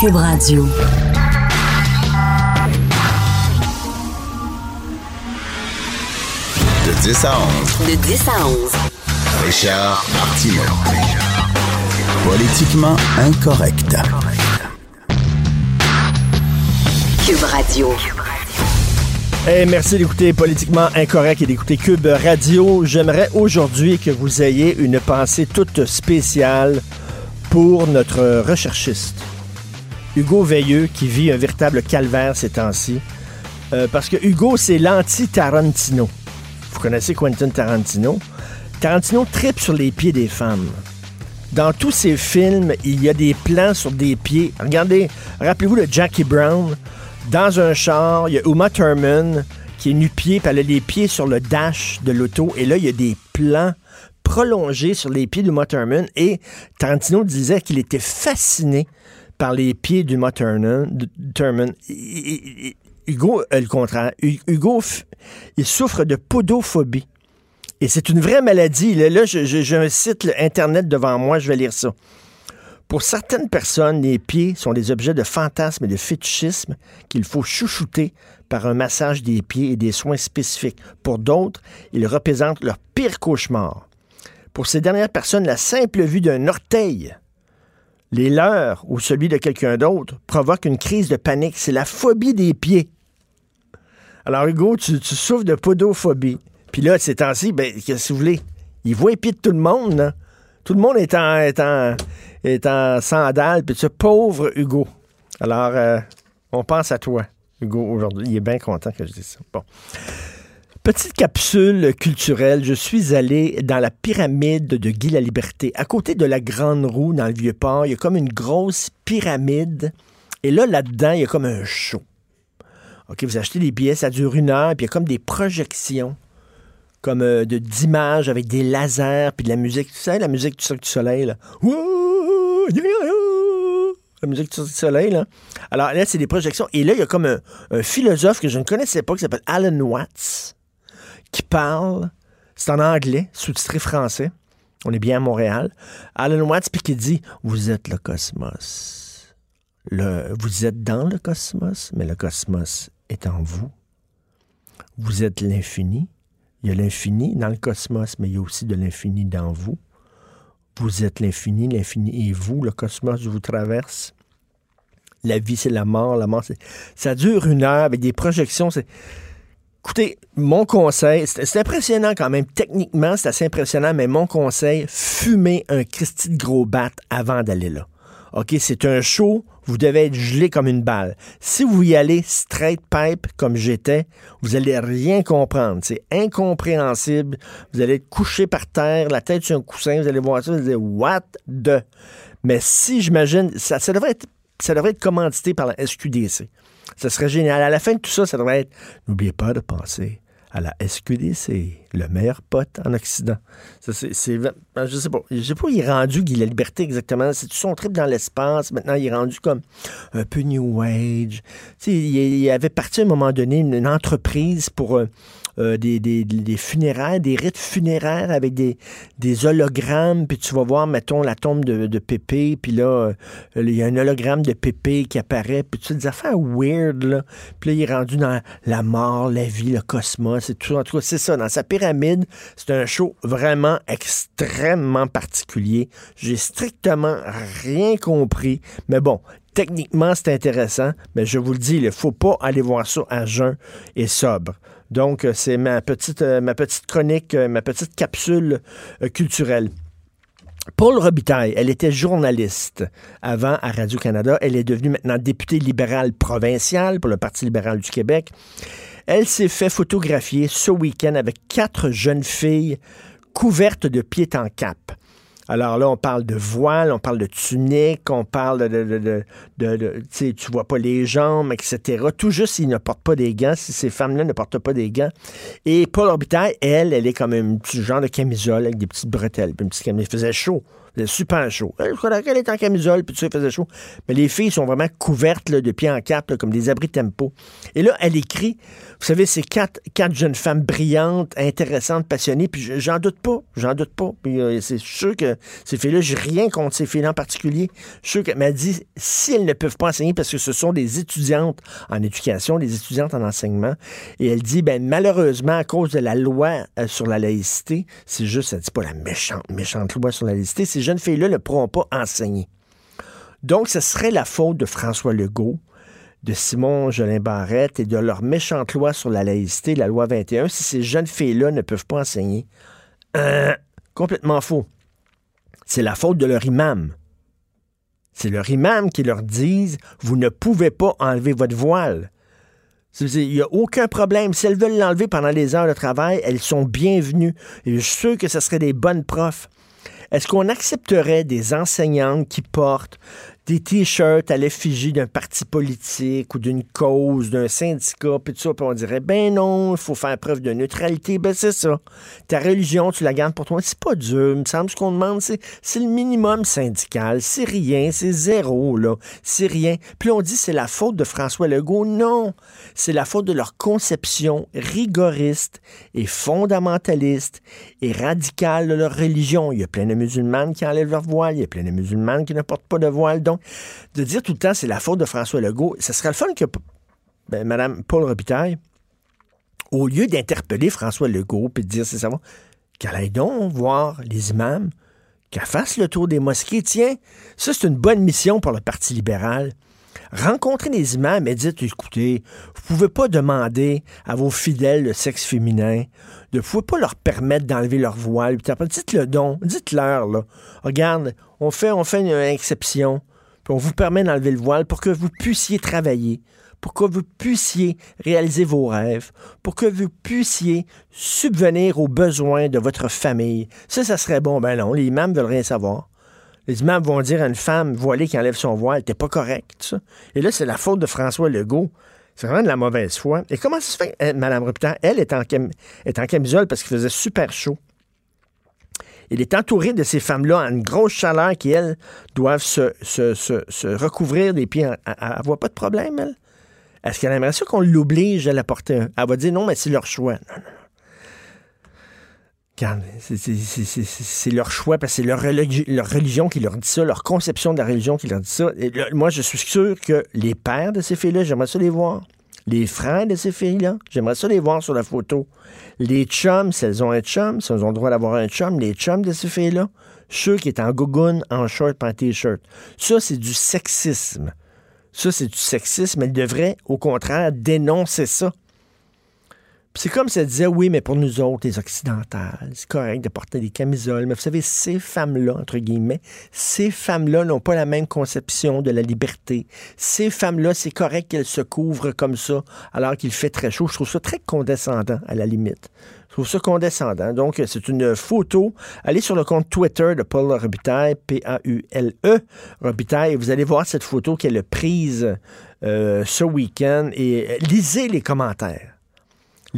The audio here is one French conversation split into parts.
Cube Radio. De 10 à 11. De 10 à 11. Richard Martineau. Politiquement incorrect. Cube Radio. Hey, merci d'écouter Politiquement Incorrect et d'écouter Cube Radio. J'aimerais aujourd'hui que vous ayez une pensée toute spéciale pour notre recherchiste, Hugo Veilleux, qui vit un véritable calvaire ces temps-ci. Euh, parce que Hugo, c'est l'anti-Tarantino. Vous connaissez Quentin Tarantino? Tarantino tripe sur les pieds des femmes. Dans tous ses films, il y a des plans sur des pieds. Regardez, rappelez-vous de Jackie Brown. Dans un char, il y a Uma Thurman qui est nu-pied, puis elle a les pieds sur le dash de l'auto. Et là, il y a des plans prolongés sur les pieds d'Uma Thurman. Et Tarantino disait qu'il était fasciné par les pieds d'Uma Thurman. Thurman. Hugo, euh, le contraire. Hugo, il souffre de podophobie. Et c'est une vraie maladie. Là, j'ai un site Internet devant moi, je vais lire ça. Pour certaines personnes, les pieds sont des objets de fantasme et de fétichisme qu'il faut chouchouter par un massage des pieds et des soins spécifiques. Pour d'autres, ils représentent leur pire cauchemar. Pour ces dernières personnes, la simple vue d'un orteil, les leurs ou celui de quelqu'un d'autre, provoque une crise de panique. C'est la phobie des pieds. Alors, Hugo, tu, souffres de podophobie. Puis là, ces temps-ci, ben, que vous voulez? Il voit les pieds de tout le monde, là. Tout le monde est en, est en, est en sandales, puis ce pauvre Hugo. Alors, euh, on pense à toi, Hugo, aujourd'hui. Il est bien content que je dise ça. Bon. Petite capsule culturelle, je suis allé dans la pyramide de Guy la Liberté. À côté de la Grande Roue, dans le Vieux-Port, il y a comme une grosse pyramide. Et là, là-dedans, il y a comme un show. OK, vous achetez des billets, ça dure une heure, puis il y a comme des projections, comme euh, de d'images avec des lasers, puis de la musique. Tu sais, la musique du Cirque du Soleil, là. La musique du Soleil, là. Alors là, c'est des projections. Et là, il y a comme un, un philosophe que je ne connaissais pas, qui s'appelle Alan Watts, qui parle. C'est en anglais, sous-titré français. On est bien à Montréal. Alan Watts, puis qui dit Vous êtes le cosmos. Vous êtes dans le cosmos, mais le cosmos est en vous. Vous êtes l'infini. Il y a l'infini dans le cosmos, mais il y a aussi de l'infini dans vous. Vous êtes l'infini, l'infini est vous, le cosmos vous traverse. La vie, c'est la mort, la mort, c'est... Ça dure une heure avec des projections. C'est... Écoutez, mon conseil, c'est impressionnant quand même. Techniquement, c'est assez impressionnant, mais mon conseil, fumez un Christy de gros bat avant d'aller là. OK, c'est un show, vous devez être gelé comme une balle. Si vous y allez straight pipe comme j'étais, vous allez rien comprendre. C'est incompréhensible. Vous allez être couché par terre, la tête sur un coussin, vous allez voir ça, vous allez dire What the? Mais si j'imagine, ça, ça, devrait être, ça devrait être commandité par la SQDC. Ça serait génial. À la fin de tout ça, ça devrait être N'oubliez pas de penser à la SQDC, le meilleur pote en Occident. Ça, ben, je sais pas. Je sais pas, il est rendu Guy la liberté exactement. C'est son trip dans l'espace. Maintenant, il est rendu comme un peu New Age. Il, avait parti à un moment donné une, entreprise pour euh, euh, des, des, des, funéraires, des rites funéraires avec des, des hologrammes, puis tu vas voir, mettons, la tombe de, Pépé, puis là, euh, il y a un hologramme de Pépé qui apparaît, puis tu sais, des affaires weird, là. Puis là, il est rendu dans la mort, la vie, le cosmos, et tout. En tout cas, c'est ça. Dans sa pyramide, c'est un show vraiment extrêmement particulier. J'ai strictement rien compris, mais bon, techniquement, c'est intéressant, mais je vous le dis, il ne faut pas aller voir ça à jeun et sobre. Donc, euh, c'est ma petite, euh, chronique, euh, ma petite capsule culturelle. Paul Robitaille, elle était journaliste avant à Radio-Canada. Elle est devenue maintenant députée libérale provinciale pour le Parti libéral du Québec. Elle s'est fait photographier ce week-end avec quatre jeunes filles couvertes de pied en cap. Alors là, on parle de voile, on parle de tunique, on parle de, de, de, tu vois pas les jambes, etc. Tout juste s'ils ne portent pas des gants, si ces femmes-là ne portent pas des gants. Et Paul Orbitaille, elle, elle est comme un petit genre de camisole avec des petites bretelles, une petite camisole. Il faisait chaud. Super chaud. Elle, elle est en camisole, puis tout ça, il faisait chaud. Mais les filles sont vraiment couvertes de pied en cap, comme des abris tempo. Et là, elle écrit, vous savez, c'est quatre, quatre jeunes femmes brillantes, intéressantes, passionnées, puis je- j'en doute pas, j'en doute pas. Puis euh, c'est sûr que ces filles-là, j'ai rien contre ces filles-là en particulier. Je suis sûr qu'elle m'a dit, si elles ne peuvent pas enseigner, parce que ce sont des étudiantes en éducation, des étudiantes en enseignement, et elle dit, ben malheureusement, à cause de la loi euh, sur la laïcité, c'est juste, elle dit pas la méchante, méchante loi sur la laïcité, ces jeunes filles-là ne pourront pas enseigner. Donc, ce serait la faute de François Legault, de Simon Jolin Barrette et de leur méchante loi sur la laïcité, la loi 21, si ces jeunes filles-là ne peuvent pas enseigner. Euh, complètement faux. C'est la faute de leur imam. C'est leur imam qui leur dit Vous ne pouvez pas enlever votre voile. Il n'y a aucun problème. Si elles veulent l'enlever pendant les heures de travail, elles sont bienvenues. Et je suis sûr que ce seraient des bonnes profs. Est-ce qu'on accepterait des enseignantes qui portent des t-shirts à l'effigie d'un parti politique ou d'une cause, d'un syndicat, puis tout ça, puis on dirait, ben non, il faut faire preuve de neutralité. Ben c'est ça. Ta religion, tu la gardes pour toi. C'est pas dur. Il me semble ce qu'on demande, c'est, c'est le minimum syndical. C'est rien, c'est zéro, là. C'est rien. Puis on dit, c'est la faute de François Legault. Non. C'est la faute de leur conception rigoriste et fondamentaliste et radicale de leur religion. Il y a plein de musulmanes qui enlèvent leur voile. Il y a plein de musulmanes qui ne portent pas de voile. Donc, de dire tout le temps c'est la faute de François Legault, ce serait le fun que ben, Mme Paul Robitaille, au lieu d'interpeller François Legault et de dire c'est ça, qu'elle aille donc voir les imams, qu'elle fasse le tour des mosquées. Tiens, ça c'est une bonne mission pour le Parti libéral. Rencontrer les imams et dites, écoutez, vous pouvez pas demander à vos fidèles de sexe féminin, de, vous pouvez pas leur permettre d'enlever leur voile. Puis après, Dites-le donc, dites-leur. Regarde, on fait, on fait une exception, on vous permet d'enlever le voile pour que vous puissiez travailler, pour que vous puissiez réaliser vos rêves, pour que vous puissiez subvenir aux besoins de votre famille. Ça, ça serait bon. Ben non, les imams veulent rien savoir. Les imams vont dire à une femme voilée qui enlève son voile, t'es pas correct. Et là, c'est la faute de François Legault. C'est vraiment de la mauvaise foi. Et comment ça se fait, euh, Mme Rupert, elle est est en camisole parce qu'il faisait super chaud. Il est entouré de ces femmes-là en une grosse chaleur qui, elles, doivent se, recouvrir des pieds. Elle ne voit pas de problème, elle? Est-ce qu'elle aimerait ça qu'on l'oblige à la porter? Elle va dire non, mais c'est leur choix. Non, c'est- leur choix parce que c'est leur, religi- leur religion qui leur dit ça, leur conception de la religion qui leur dit ça. Moi, je suis sûr que les pères de ces filles-là, j'aimerais ça les voir. Les frères de ces filles-là, j'aimerais ça les voir sur la photo. Les chums, si elles ont un chum, si elles ont le droit d'avoir un chum, les chums de ces filles-là, ceux qui est en gougoune, en short, en t-shirt. Ça, c'est du sexisme. Ça, c'est du sexisme. Elle devrait, au contraire, dénoncer ça. C'est comme si elle disait, oui, mais pour nous autres, les occidentales, c'est correct de porter des camisoles. Mais vous savez, ces femmes-là, entre guillemets, ces femmes-là n'ont pas la même conception de la liberté. Ces femmes-là, c'est correct qu'elles se couvrent comme ça alors qu'il fait très chaud. Je trouve ça très condescendant, à la limite. Je trouve ça condescendant. Donc, c'est une photo. Allez sur le compte Twitter de Paul Robitaille, P-A-U-L-E, Robitaille, et vous allez voir cette photo qu'elle a prise euh, ce week-end et euh, lisez les commentaires.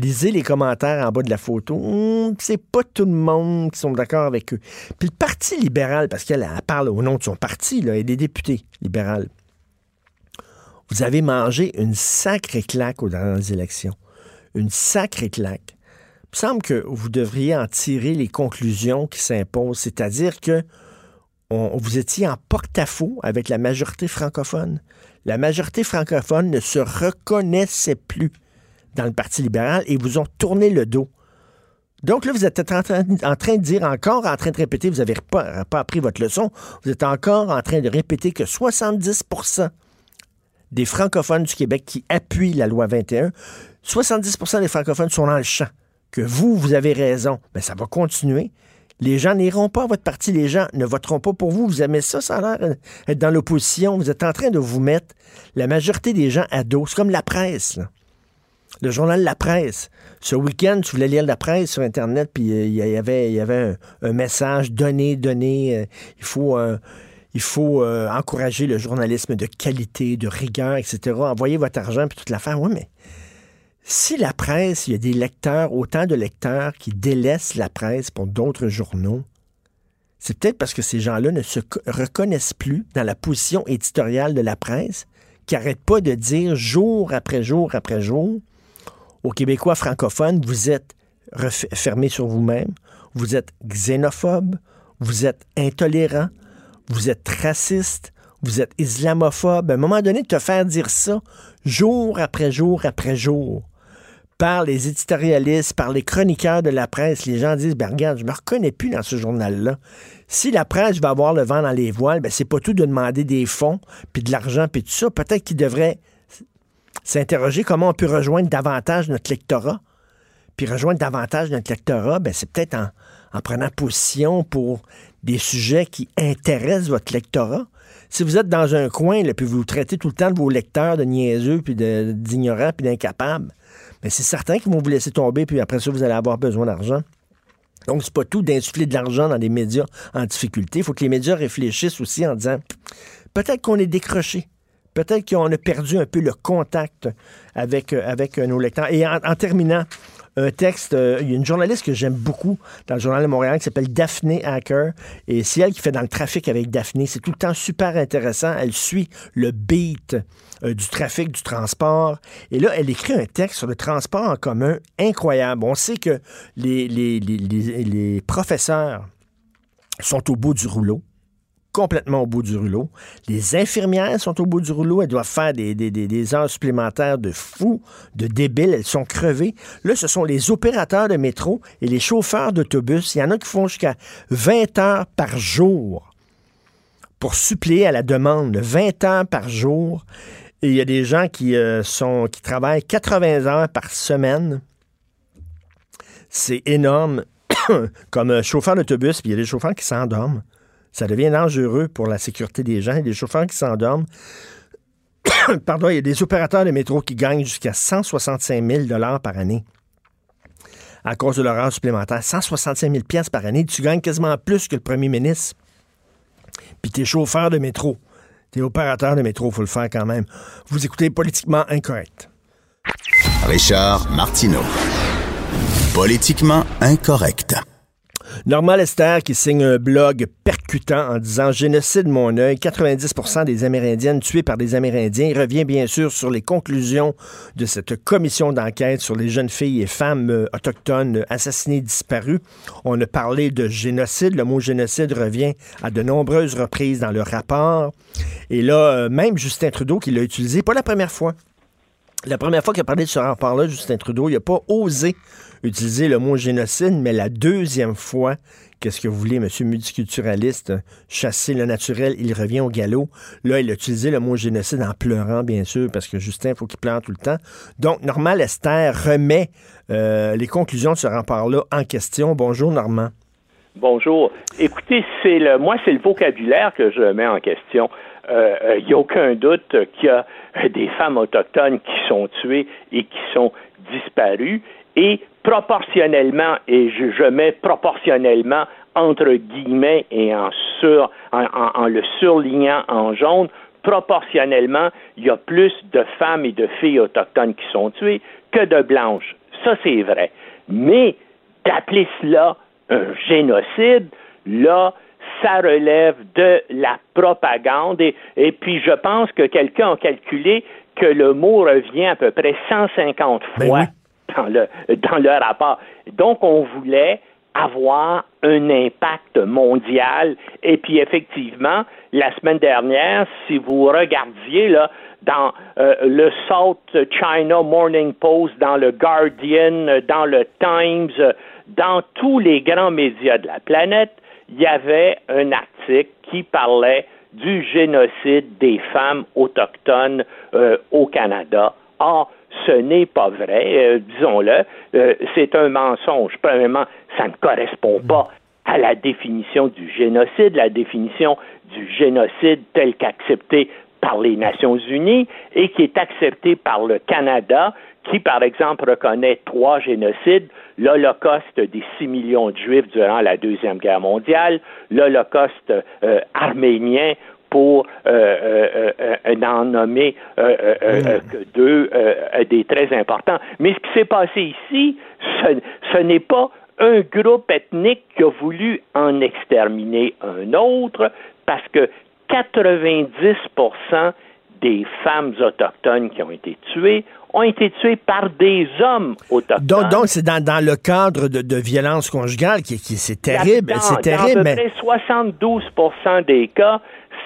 Lisez les commentaires en bas de la photo. Hum, c'est pas tout le monde qui sont d'accord avec eux. Puis le Parti libéral, parce qu'elle elle parle au nom de son parti, là, et des députés libérales. Vous avez mangé une sacrée claque aux dernières élections. Une sacrée claque. Il me semble que vous devriez en tirer les conclusions qui s'imposent, c'est-à-dire que vous étiez en porte-à-faux avec la majorité francophone. La majorité francophone ne se reconnaissait plus dans le Parti libéral et vous ont tourné le dos. Donc là, vous êtes en train, de dire, encore en train de répéter, vous n'avez pas, appris votre leçon, vous êtes encore en train de répéter que 70% des francophones du Québec qui appuient la loi 21, 70% des francophones sont dans le champ. Que vous, vous avez raison. Mais ça va continuer. Les gens n'iront pas à votre parti, les gens ne voteront pas pour vous. Vous aimez ça, ça a l'air euh, être dans l'opposition. Vous êtes en train de vous mettre la majorité des gens à dos. C'est comme la presse. Le journal La Presse. Ce week-end, tu voulais lire la presse sur Internet, puis euh, il y avait, un, message donné, donné. euh, il faut, euh, encourager le journalisme de qualité, de rigueur, etc. Envoyez votre argent, puis toute l'affaire. Oui, mais si la presse, il y a des lecteurs, autant de lecteurs qui délaissent la presse pour d'autres journaux, c'est peut-être parce que ces gens-là ne se reconnaissent plus dans la position éditoriale de la presse, qui n'arrête pas de dire jour après jour après jour aux Québécois francophones, vous êtes fermés sur vous-même, vous êtes xénophobe, vous êtes intolérant, vous êtes raciste, vous êtes islamophobe. À un moment donné, te faire dire ça jour après jour après jour par les éditorialistes, par les chroniqueurs de la presse, les gens disent, ben regarde, je me reconnais plus dans ce journal-là. Si la presse va avoir le vent dans les voiles, ben c'est pas tout de demander des fonds, puis de l'argent, puis tout ça. Peut-être qu'ils devraient s'interroger comment on peut rejoindre davantage notre lectorat. Puis rejoindre davantage notre lectorat, ben c'est peut-être en, en prenant position pour des sujets qui intéressent votre lectorat. Si vous êtes dans un coin, là, puis vous traitez tout le temps de vos lecteurs de niaiseux, puis d'ignorants, puis d'incapables, mais c'est certain qu'ils vont vous laisser tomber, puis après ça, vous allez avoir besoin d'argent. Donc, c'est pas tout d'insuffler de l'argent dans des médias en difficulté. Il faut que les médias réfléchissent aussi en disant peut-être qu'on est décroché. Peut-être qu'on a perdu un peu le contact avec, euh, avec nos lecteurs. Et en terminant, un texte. Euh, il y a une journaliste que j'aime beaucoup dans le Journal de Montréal qui s'appelle Daphné Hacker. Et c'est elle qui fait dans le trafic avec Daphné. C'est tout le temps super intéressant. Elle suit le beat euh, du trafic, du transport. Et là, elle écrit un texte sur le transport en commun incroyable. On sait que les professeurs sont au bout du rouleau complètement au bout du rouleau. Les infirmières sont au bout du rouleau. Elles doivent faire des, heures supplémentaires de fous, de débiles. Elles sont crevées. Là, ce sont les opérateurs de métro et les chauffeurs d'autobus. Il y en a qui font jusqu'à 20 heures par jour pour suppléer à la demande. 20 heures par jour. Et il y a des gens qui, euh, sont, qui travaillent 80 heures par semaine. C'est énorme. Comme chauffeur d'autobus, puis il y a des chauffeurs qui s'endorment. Ça devient dangereux pour la sécurité des gens. Il y a des chauffeurs qui s'endorment. Pardon, il y a des opérateurs de métro qui gagnent jusqu'à 165 000 par année à cause de l'horaire supplémentaire. 165 000 par année. Tu gagnes quasiment plus que le premier ministre. Puis tu es chauffeur de métro. Tu es opérateur de métro, faut le faire quand même. Vous écoutez Politiquement Incorrect. Richard Martineau. Politiquement Incorrect. Normand Lester qui signe un blog percutant en disant Génocide mon œil, 90% des Amérindiennes tuées par des Amérindiens. Revient bien sûr sur les conclusions de cette commission d'enquête sur les jeunes filles et femmes autochtones assassinées disparues. On a parlé de génocide. Le mot génocide revient à de nombreuses reprises dans le rapport. Et là, euh, même Justin Trudeau qui l'a utilisé, pas la première fois. La première fois qu'il a parlé de ce rapport-là, Justin Trudeau, il n'a pas osé utiliser le mot génocide, mais la deuxième fois, qu'est-ce que vous voulez, monsieur multiculturaliste, chasser le naturel, il revient au galop. Là, il a utilisé le mot génocide en pleurant, bien sûr, parce que Justin, il faut qu'il pleure tout le temps. Donc, Normal Esther remet euh, les conclusions de ce rapport-là en question. Bonjour, Normand. Bonjour. Écoutez, c'est le, moi, c'est le vocabulaire que je mets en question. Il euh, n'y euh, a aucun doute qu'il y a des femmes autochtones qui sont tuées et qui sont disparues. Et proportionnellement, et je, mets proportionnellement entre guillemets et en, sur, en, le surlignant en jaune, proportionnellement, il y a plus de femmes et de filles autochtones qui sont tuées que de blanches. Ça, c'est vrai. Mais d'appeler cela un génocide, là, ça relève de la propagande. Et, et puis, je pense que quelqu'un a calculé que le mot revient à peu près 150 ben fois dans, le, dans rapport. Donc, on voulait avoir un impact mondial. Et puis, effectivement, la semaine dernière, si vous regardiez là, dans euh, le South China Morning Post, dans le Guardian, dans le Times, dans tous les grands médias de la planète, il y avait un article qui parlait du génocide des femmes autochtones euh, au Canada. Or, ce n'est pas vrai, euh, disons-le, euh, c'est un mensonge. Premièrement, ça ne correspond pas à la définition du génocide, la définition du génocide tel qu'accepté par les Nations Unies et qui est accepté par le Canada, qui, par exemple, reconnaît trois génocides, l'Holocauste des six millions de Juifs durant la Deuxième Guerre mondiale, l'Holocauste euh, arménien pour euh, euh, n'en nommer que deux des très importants. Mais ce qui s'est passé ici, ce, ce n'est pas un groupe ethnique qui a voulu en exterminer un autre parce que 90% des femmes autochtones qui ont été tuées ont été tuées par des hommes autochtones. Donc, c'est dans, le cadre de, de violence conjugale qui, qui c'est terrible, c'est terrible. Dans à peu près 72 des cas,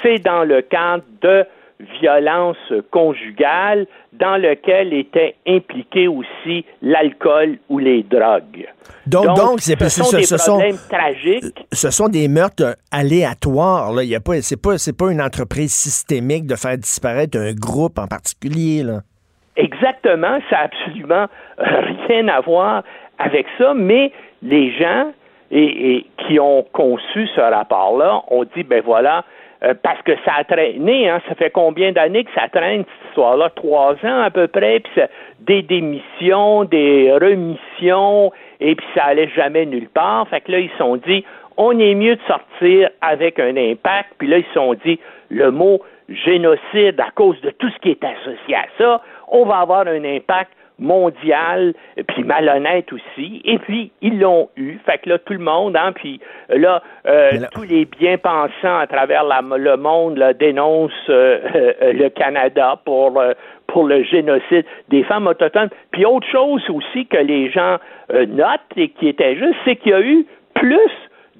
c'est dans le cadre de violence conjugale dans lequel était impliqué aussi l'alcool ou les drogues. Donc, donc, ce sont des problèmes tragiques. Ce sont des meurtres aléatoires. Là. Il y a pas, c'est pas, c'est pas une entreprise systémique de faire disparaître un groupe en particulier. Là. Exactement, ça n'a absolument rien à voir avec ça, mais les gens et qui ont conçu ce rapport-là ont dit, ben voilà, euh, parce que ça a traîné, hein, ça fait combien d'années que ça traîne cette histoire-là? Trois ans à peu près, puis des démissions, des remissions, et puis ça allait jamais nulle part. Fait que là, ils se sont dit, on est mieux de sortir avec un impact, puis là, ils se sont dit, le mot génocide, à cause de tout ce qui est associé à ça, on va avoir un impact mondial, puis malhonnête aussi. Et puis, ils l'ont eu. Fait que là, tout le monde, hein, puis euh, là, tous les bien-pensants à travers le monde là, dénoncent euh, euh, le Canada pour, pour le génocide des femmes autochtones. Puis autre chose aussi que les gens notent et qui était juste, c'est qu'il y a eu plus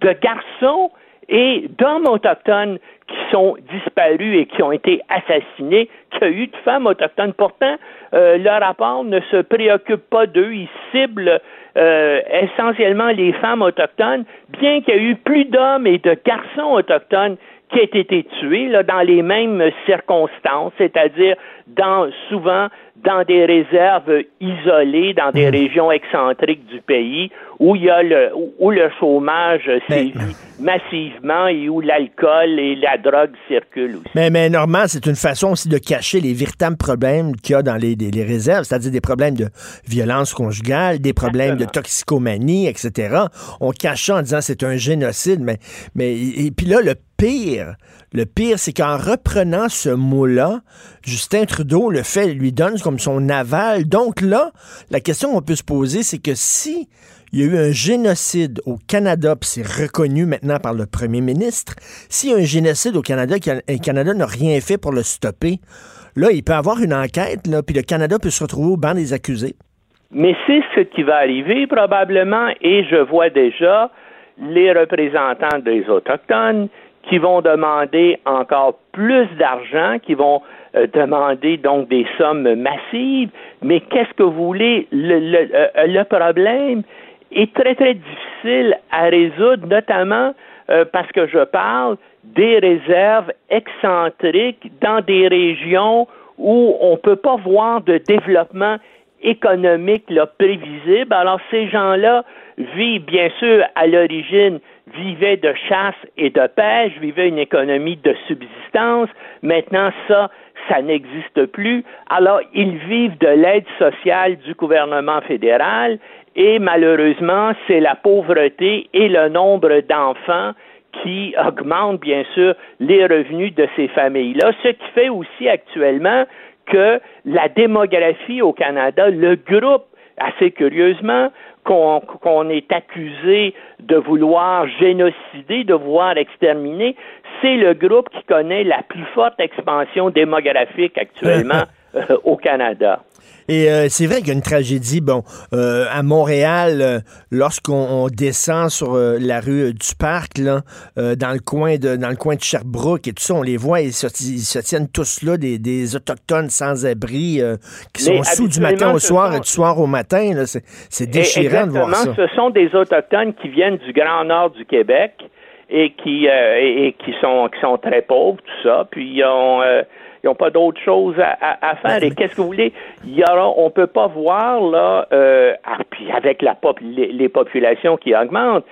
de garçons et d'hommes autochtones qui sont disparus et qui ont été assassinés qu'il y a eu de femmes autochtones. Pourtant, euh, le rapport ne se préoccupe pas d'eux. Il cible euh, essentiellement les femmes autochtones, bien qu'il y ait eu plus d'hommes et de garçons autochtones qui aient été tués là, dans les mêmes circonstances, c'est-à-dire dans souvent dans des réserves isolées, dans des mmh. régions excentriques du pays, où il y a le où le chômage sévit massivement et où l'alcool et la drogue circulent aussi. Mais, mais Normand, c'est une façon aussi de cacher les véritables problèmes qu'il y a dans les, les, réserves, c'est-à-dire des problèmes de violence conjugale, des problèmes de toxicomanie, etc. On cache ça en disant c'est un génocide, mais, mais et puis là, le le pire, c'est qu'en reprenant ce mot-là, Justin Trudeau le fait, lui donne comme son aval. Donc là, la question qu'on peut se poser, c'est que si il y a eu un génocide au Canada, puis c'est reconnu maintenant par le premier ministre, s'il y a un génocide au Canada, le Canada n'a rien fait pour le stopper, là, il peut avoir une enquête, là, puis le Canada peut se retrouver au banc des accusés. Mais c'est ce qui va arriver probablement, et je vois déjà les représentants des Autochtones qui vont demander encore plus d'argent, qui vont euh, demander donc des sommes massives. Mais qu'est-ce que vous voulez? Le, le, euh, le, problème est très, très difficile à résoudre, notamment euh, parce que je parle des réserves excentriques dans des régions où on ne peut pas voir de développement économique là, prévisible. Alors ces gens-là vivent bien sûr à l'origine vivaient de chasse et de pêche, vivaient une économie de subsistance. Maintenant, ça, ça n'existe plus. Alors, ils vivent de l'aide sociale du gouvernement fédéral et malheureusement, c'est la pauvreté et le nombre d'enfants qui augmentent, bien sûr, les revenus de ces familles-là, ce qui fait aussi actuellement que la démographie au Canada, le groupe, assez curieusement, qu'on est accusé de vouloir génocider, de vouloir exterminer, c'est le groupe qui connaît la plus forte expansion démographique actuellement euh, au Canada. Et euh, c'est vrai qu'il y a une tragédie. Bon, euh, à Montréal, euh, lorsqu'on descend sur la rue du Parc, là, dans le coin de dans le coin de Sherbrooke et tout ça, on les voit, ils se, se tiennent tous là, des, des autochtones sans abri qui sont sous du matin au soir et du soir au matin. C'est déchirant de voir ça. Ce sont des autochtones qui viennent du Grand Nord du Québec et qui et, qui sont qui sont très pauvres, tout ça. Puis ils ont ils n'ont pas d'autre chose à, faire. Et qu'est-ce que vous voulez? Il y aura, on peut pas voir, là, euh, ah, puis avec la les, populations qui augmentent,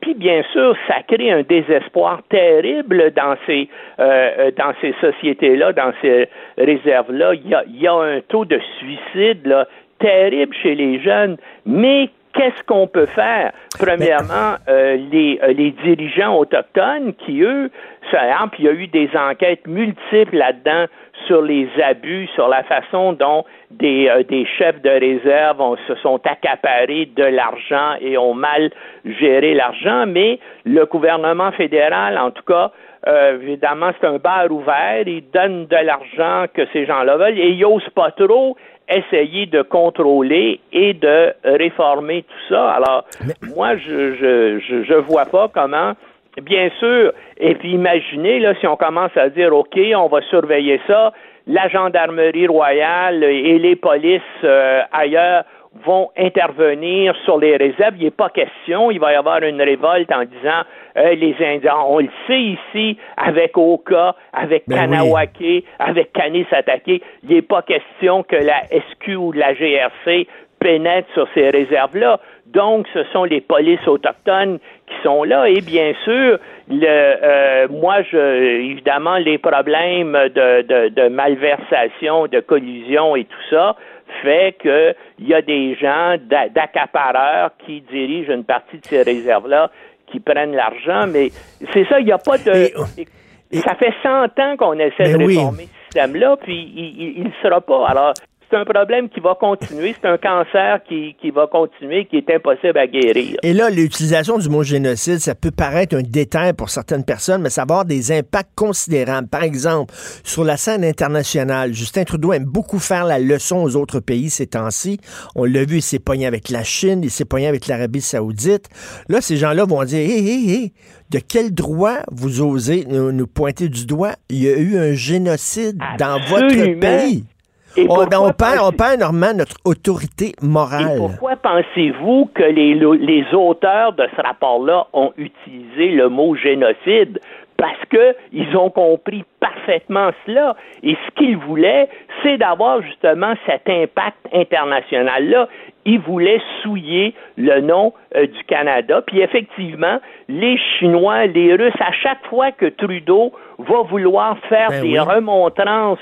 puis bien sûr, ça crée un désespoir terrible dans ces euh, euh, dans ces sociétés-là, dans ces réserves-là. Il y a, il y a un taux de suicide là, terrible chez les jeunes, mais qu'est-ce qu'on peut faire? Premièrement, euh, les, euh, les dirigeants autochtones qui, eux, ça, puis il y a eu des enquêtes multiples là-dedans sur les abus, sur la façon dont des, euh, des chefs de réserve se sont accaparés de l'argent et ont mal géré l'argent, mais le gouvernement fédéral, en tout cas, euh, évidemment, c'est un bar ouvert, ils donnent de l'argent que ces gens-là veulent et ils n'osent pas trop essayer de contrôler et de réformer tout ça. Alors, moi, je, je, je, vois pas comment Bien sûr. Et puis imaginez, là, si on commence à dire, OK, on va surveiller ça, la gendarmerie royale et les polices euh, ailleurs vont intervenir sur les réserves. Il n'est pas question, il va y avoir une révolte en disant euh, les Indiens, on le sait ici, avec Oka, avec ben Kanawake, avec Canis attaqué, il n'est pas question que la SQ ou la GRC pénètre sur ces réserves-là. Donc, ce sont les polices autochtones qui sont là. Et bien sûr, le, euh, moi, je, évidemment, les problèmes de, de, de, malversation, de collusion et tout ça fait qu'il y a des gens d'accapareurs qui dirigent une partie de ces réserves-là, qui prennent l'argent, mais c'est ça, il n'y a pas de... ça fait 100 ans qu'on essaie de réformer ce système-là, puis il ne sera pas. Alors, c'est un problème qui va continuer, c'est un cancer qui, qui, va continuer, qui est impossible à guérir. Et là, l'utilisation du mot génocide, ça peut paraître un détail pour certaines personnes, mais ça va avoir des impacts considérables. Par exemple, sur la scène internationale, Justin Trudeau aime beaucoup faire la leçon aux autres pays ces temps-ci. On l'a vu, il s'est pogné avec la Chine, il s'est pogné avec l'Arabie saoudite. Là, ces gens-là vont dire, hé, hé, hé, de quel droit vous osez nous, pointer du doigt? Il y a eu un génocide dans votre pays. Oh, ben, on, perd, on perd énormément notre autorité morale. Et pourquoi pensez-vous que les, les auteurs de ce rapport-là ont utilisé le mot génocide? Parce qu'ils ont compris parfaitement cela. Et ce qu'ils voulaient, c'est d'avoir justement cet impact international-là. Ils voulaient souiller le nom euh, du Canada. Puis effectivement, les Chinois, les Russes, à chaque fois que Trudeau va vouloir faire ben des remontrances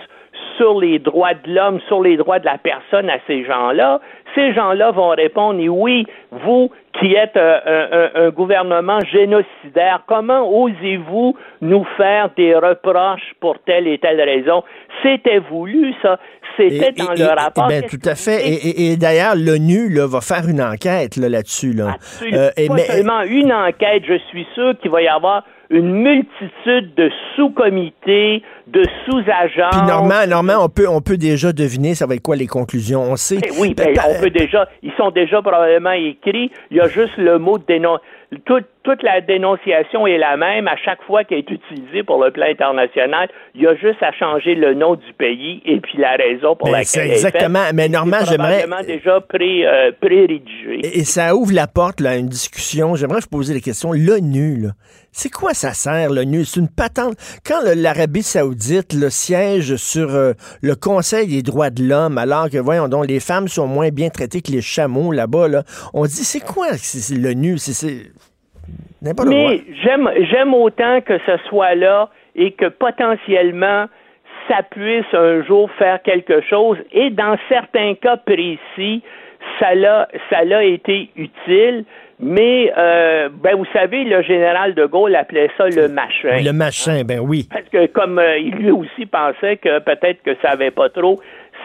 sur les droits de l'homme, sur les droits de la personne à ces gens-là, ces gens-là vont répondre, oui, vous qui êtes un, gouvernement génocidaire, comment osez-vous nous faire des reproches pour telle et telle raison? C'était voulu, ça. C'était dans le rapport. Ben, tout à fait. Et, d'ailleurs, l'ONU va faire une enquête là-dessus. Là, Absolument. Euh, Pas seulement une enquête, je suis sûr qu'il va y avoir une multitude de sous-comités, de sous-agents. Puis Normand, on peut, on peut déjà deviner ça va être quoi les conclusions. On sait. Ben oui, ben, on peut déjà. Ils sont déjà probablement écrits. Il y a juste le mot de dénon toute, la dénonciation est la même à chaque fois qu'elle est utilisée pour le plan international. Il y a juste à changer le nom du pays et puis la raison pour laquelle c'est exactement. mais normalement, j'aimerais déjà pré, euh, rédigé Et, ça ouvre la porte là, à une discussion. J'aimerais vous poser la question. L'ONU, c'est quoi ça sert l'ONU? C'est une patente. Quand l'Arabie Saoudite le siège sur euh, le Conseil des droits de l'homme, alors que voyons donc les femmes sont moins bien traitées que les chameaux là-bas, là, on dit c'est quoi l'ONU? C'est mais j'aime, j'aime autant que ce soit là et que potentiellement ça puisse un jour faire quelque chose. Et dans certains cas précis, ça l'a, ça l'a été utile. Mais, euh, ben, vous savez, le général de Gaulle appelait ça le machin. Le machin, ben oui. Parce que comme euh, il lui aussi pensait que peut-être que ça n'avait pas trop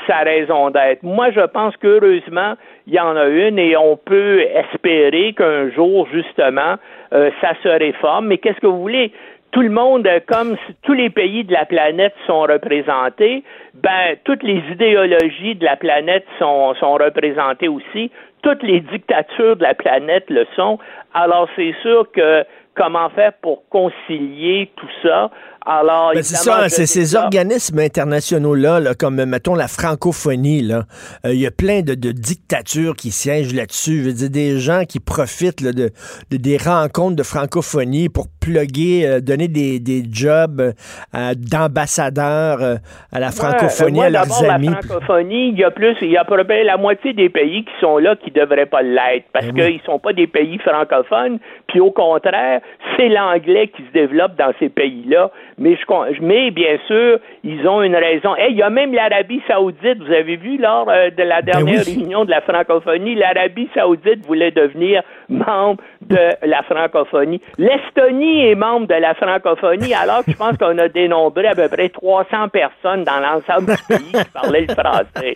sa raison d'être. Moi, je pense qu'heureusement, il y en a une et on peut espérer qu'un jour, justement, euh, ça se réforme. Mais qu'est-ce que vous voulez? Tout le monde, euh, comme tous les pays de la planète sont représentés, ben toutes les idéologies de la planète sont, sont représentées aussi. Toutes les dictatures de la planète le sont. Alors c'est sûr que comment faire pour concilier tout ça? Alors, ben, c'est ça, c'est ces organismes internationaux-là, là, comme, mettons, la francophonie, là. Euh, il y a plein de, dictatures qui siègent là-dessus. Je veux dire, des gens qui profitent de, des rencontres de francophonie pour plugger, euh, donner des, des jobs euh, d'ambassadeurs à la francophonie, à leurs amis. La francophonie, il y a plus, il y a près la moitié des pays qui sont là qui ne devraient pas l'être parce ben qu'ils ne sont pas des pays francophones. Puis au contraire, c'est l'anglais qui se développe dans ces pays-là. Mais, je, mais bien sûr, ils ont une raison. il y a même l'Arabie saoudite, vous avez vu lors euh, de la ben dernière réunion de la francophonie, l'Arabie saoudite voulait devenir membre de la francophonie. L'Estonie est membre de la francophonie, alors que je pense qu'on a dénombré à peu près 300 personnes dans l'ensemble du pays qui parlaient le français.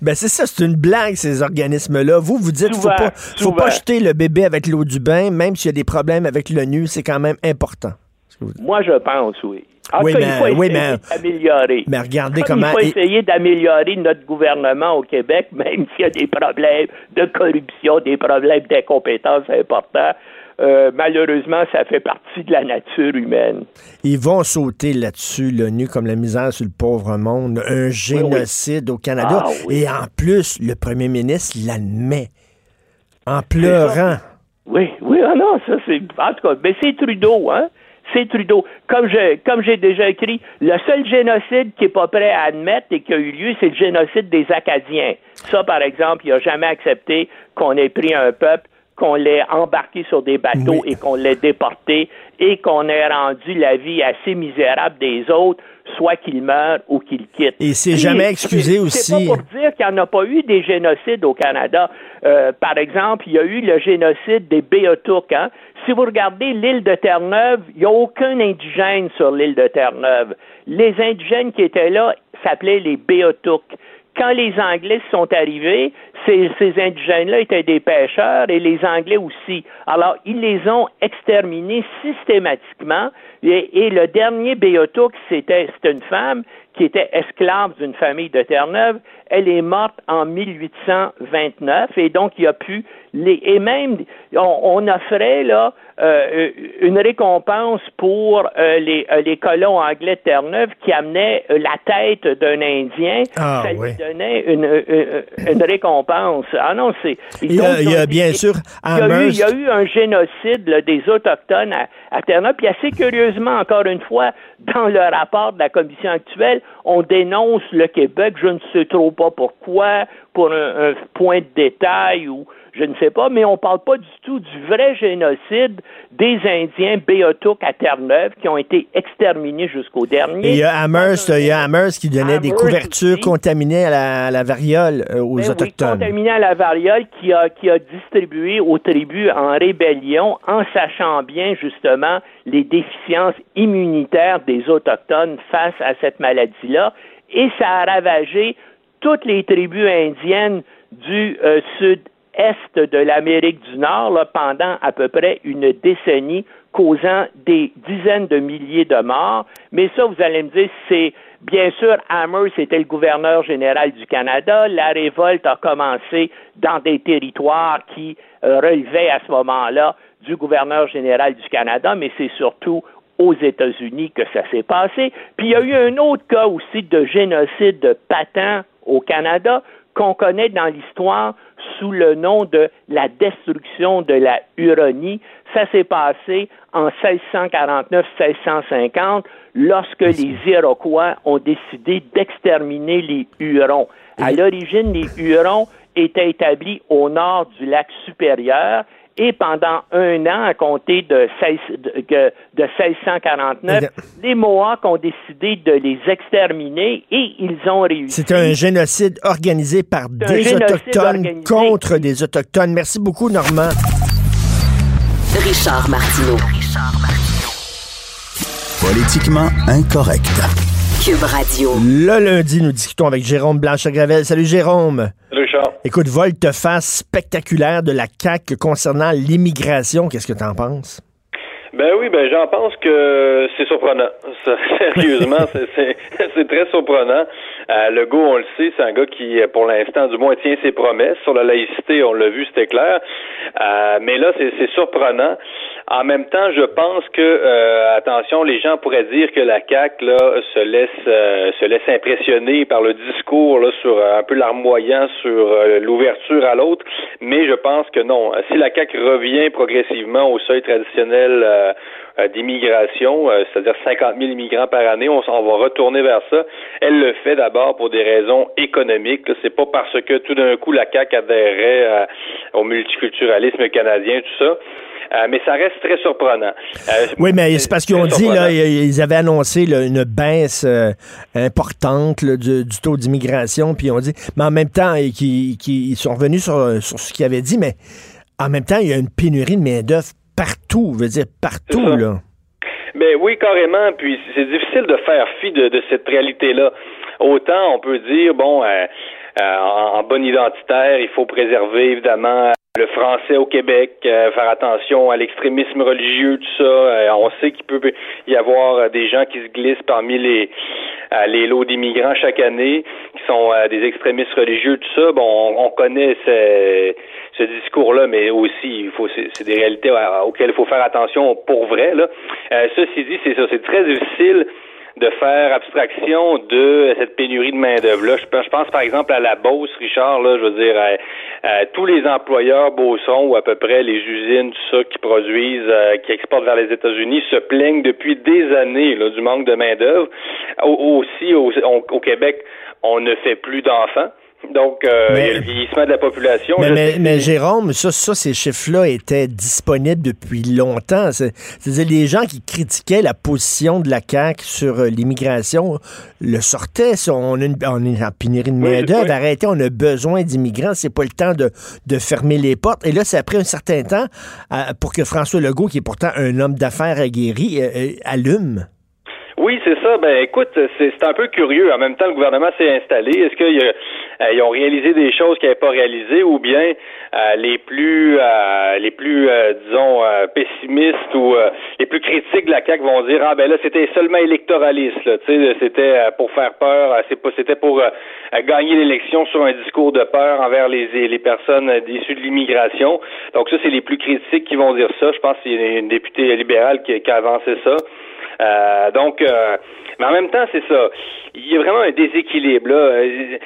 ben c'est ça, c'est une blague, ces organismes-là. Vous, vous dites qu'il ne faut pas, faut pas jeter le bébé avec l'eau du bain, même s'il y a des problèmes avec l'ONU, c'est quand même important. Moi, je pense, oui. oui, mais, il faut oui, mais, d'améliorer. Mais regardez comment. Il faut essayer d'améliorer notre gouvernement au Québec, même s'il y a des problèmes de corruption, des problèmes d'incompétence importants. Euh, malheureusement, ça fait partie de la nature humaine. Ils vont sauter là-dessus, l'ONU, comme la misère sur le pauvre monde, un génocide au Canada. Ah Et en plus, le premier ministre l'admet en pleurant. Oui, oui, ah non, ça c'est. En tout cas, mais c'est Trudeau, hein? C'est Trudeau. Comme je, comme j'ai déjà écrit, le seul génocide qui n'est pas prêt à admettre et qui a eu lieu, c'est le génocide des Acadiens. Ça, par exemple, il n'a jamais accepté qu'on ait pris un peuple qu'on l'ait embarqué sur des bateaux et qu'on l'ait déporté et qu'on ait rendu la vie assez misérable des autres, soit qu'ils meurent ou qu'ils quittent. Et c'est jamais excusé aussi. C'est pas pour dire qu'il n'y en a pas eu des génocides au Canada. Euh, par exemple, il y a eu le génocide des Béotouks. Hein? Si vous regardez l'île de Terre-Neuve, il n'y a aucun indigène sur l'île de Terre-Neuve. Les indigènes qui étaient là s'appelaient les Béotouks quand les Anglais sont arrivés, ces, indigènes-là étaient des pêcheurs et les Anglais aussi. Alors, ils les ont exterminés systématiquement. Et, le dernier Béotouk, c'était une femme qui était esclave d'une famille de Terre-Neuve. Elle est morte en 1829 et donc il y a pu les et même on, offrait là euh, une récompense pour euh, les, euh, les colons anglais de Terre-Neuve qui amenaient la tête d'un Indien. Ah, ça lui donnait une, une, récompense. Ah non, c'est il y a, bien sûr il y, a eu, un génocide des autochtones à, à Terre-Neuve. Puis assez curieusement, encore une fois, dans le rapport de la commission actuelle, on dénonce le Québec. Je ne sais trop pas pourquoi, pour un, point de détail ou je ne sais pas, mais on ne parle pas du tout du vrai génocide des Indiens Béotouks à Terre-Neuve qui ont été exterminés jusqu'au dernier. il y a Amherst, il y a Amherst qui donnait des couvertures contaminées à la, variole euh, aux ben Autochtones. Oui, contaminées à la variole qui a, qui a distribué aux tribus en rébellion en sachant bien justement les déficiences immunitaires des Autochtones face à cette maladie-là. Et ça a ravagé toutes les tribus indiennes du euh, sud-est de l'Amérique du Nord pendant à peu près une décennie, causant des dizaines de milliers de morts. Mais ça, vous allez me dire, c'est bien sûr, Hammer, c'était le gouverneur général du Canada. La révolte a commencé dans des territoires qui euh, relevaient à ce moment-là du gouverneur général du Canada, mais c'est surtout aux États-Unis que ça s'est passé. Puis il y a eu un autre cas aussi de génocide patent au Canada qu'on connaît dans l'histoire sous le nom de la destruction de la Huronie. Ça s'est passé en 1649-1650 lorsque les Iroquois ont décidé d'exterminer les Hurons. À l'origine, les Hurons étaient établis au nord du lac supérieur et pendant un an, à compter de, 1649, les Mohawks ont décidé de les exterminer et ils ont réussi. C'était un génocide organisé par des Autochtones contre des Autochtones. Merci beaucoup, Normand. Richard Martineau. Politiquement incorrect. Cube Radio. Le lundi, nous discutons avec Jérôme Blanche-Gravel. Salut, Jérôme. Écoute, volte-face spectaculaire de la CAQ concernant l'immigration. Qu'est-ce que tu en penses? Ben oui, ben j'en pense que c'est surprenant. sérieusement, c'est très surprenant. Euh, le go, on le sait, c'est un gars qui, pour l'instant, du moins, tient ses promesses. Sur la laïcité, on l'a vu, c'était clair. Euh, mais là, c'est surprenant. En même temps, je pense que, euh, attention, les gens pourraient dire que la CAQ là, se laisse euh, se laisse impressionner par le discours là, sur un peu larmoyant sur l'ouverture à l'autre, mais je pense que non. Si la CAQ revient progressivement au seuil traditionnel euh, d'immigration, euh, c'est-à-dire 50 000 immigrants par année. On, va retourner vers ça. Elle le fait d'abord pour des raisons économiques. C'est pas parce que tout d'un coup la CAQ adhérait euh, au multiculturalisme canadien, tout ça. Mais ça reste très surprenant. oui, mais c'est parce qu'ils ont dit, là, ils avaient annoncé une baisse importante du, taux d'immigration, puis ils ont dit, mais en même temps, ils, sont revenus sur, sur ce qu'ils avaient dit, mais en même temps, il y a une pénurie de main-d'œuvre partout, je veux dire partout, là. Ben oui, carrément. Puis c'est difficile de faire fi de, cette réalité-là. Autant on peut dire, bon, euh, euh, en, bonne identitaire, il faut préserver évidemment le français au Québec, euh, faire attention à l'extrémisme religieux, tout ça. on sait qu'il peut y avoir des gens qui se glissent parmi les les lots d'immigrants chaque année, qui sont des extrémistes religieux, tout ça. Bon, on, connaît ce, discours-là, mais aussi, il faut, c'est des réalités auxquelles il faut faire attention pour vrai. Là. Euh, ceci dit, c'est ça, c'est très difficile de faire abstraction de cette pénurie de main-d'œuvre. Je, je pense par exemple à la Beauce, Richard, là, je veux dire, tous les employeurs beaucerons ou à peu près les usines, tout ça, qui produisent, euh, qui exportent vers les États-Unis, se plaignent depuis des années là, du manque de main-d'œuvre. aussi, au Québec, on ne fait plus d'enfants. Donc, euh, il y a le vieillissement de la population. Mais, Jérôme, ça, ça ces chiffres-là étaient disponibles depuis longtemps. C'est-à-dire, les gens qui critiquaient la position de la CAQ sur euh, l'immigration le sortaient. On, a une, on est en pénurie de main-d'œuvre. Arrêtez, on a besoin d'immigrants. C'est pas le temps de, de, fermer les portes. Et là, c'est après un certain temps euh, pour que François Legault, qui est pourtant un homme d'affaires aguerri, allume. Oui, c'est ça. Ben, écoute, c'est un peu curieux. En même temps, le gouvernement s'est installé. Est-ce qu'ils euh, ont réalisé des choses qu'ils n'avaient pas réalisées, ou bien euh, les plus, euh, les plus, disons, pessimistes ou les plus critiques de la CAQ vont dire ah ben là c'était seulement électoraliste. Tu sais, c'était pour faire peur. C'est pas, c'était pour gagner l'élection sur un discours de peur envers les, les personnes issues de l'immigration. Donc ça, c'est les plus critiques qui vont dire ça. Je pense qu'il y a une députée libérale qui, qui a avancé ça. Euh, donc, euh, mais en même temps, c'est ça. Il y a vraiment un déséquilibre. Là. Euh,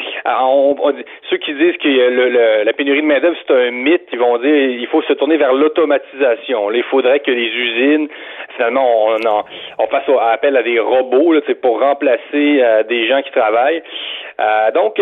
ceux qui disent que le, la pénurie de main-d'œuvre, c'est un mythe, ils vont dire il faut se tourner vers l'automatisation. Il faudrait que les usines, finalement, on, on, fasse appel à des robots là, pour remplacer des gens qui travaillent. donc,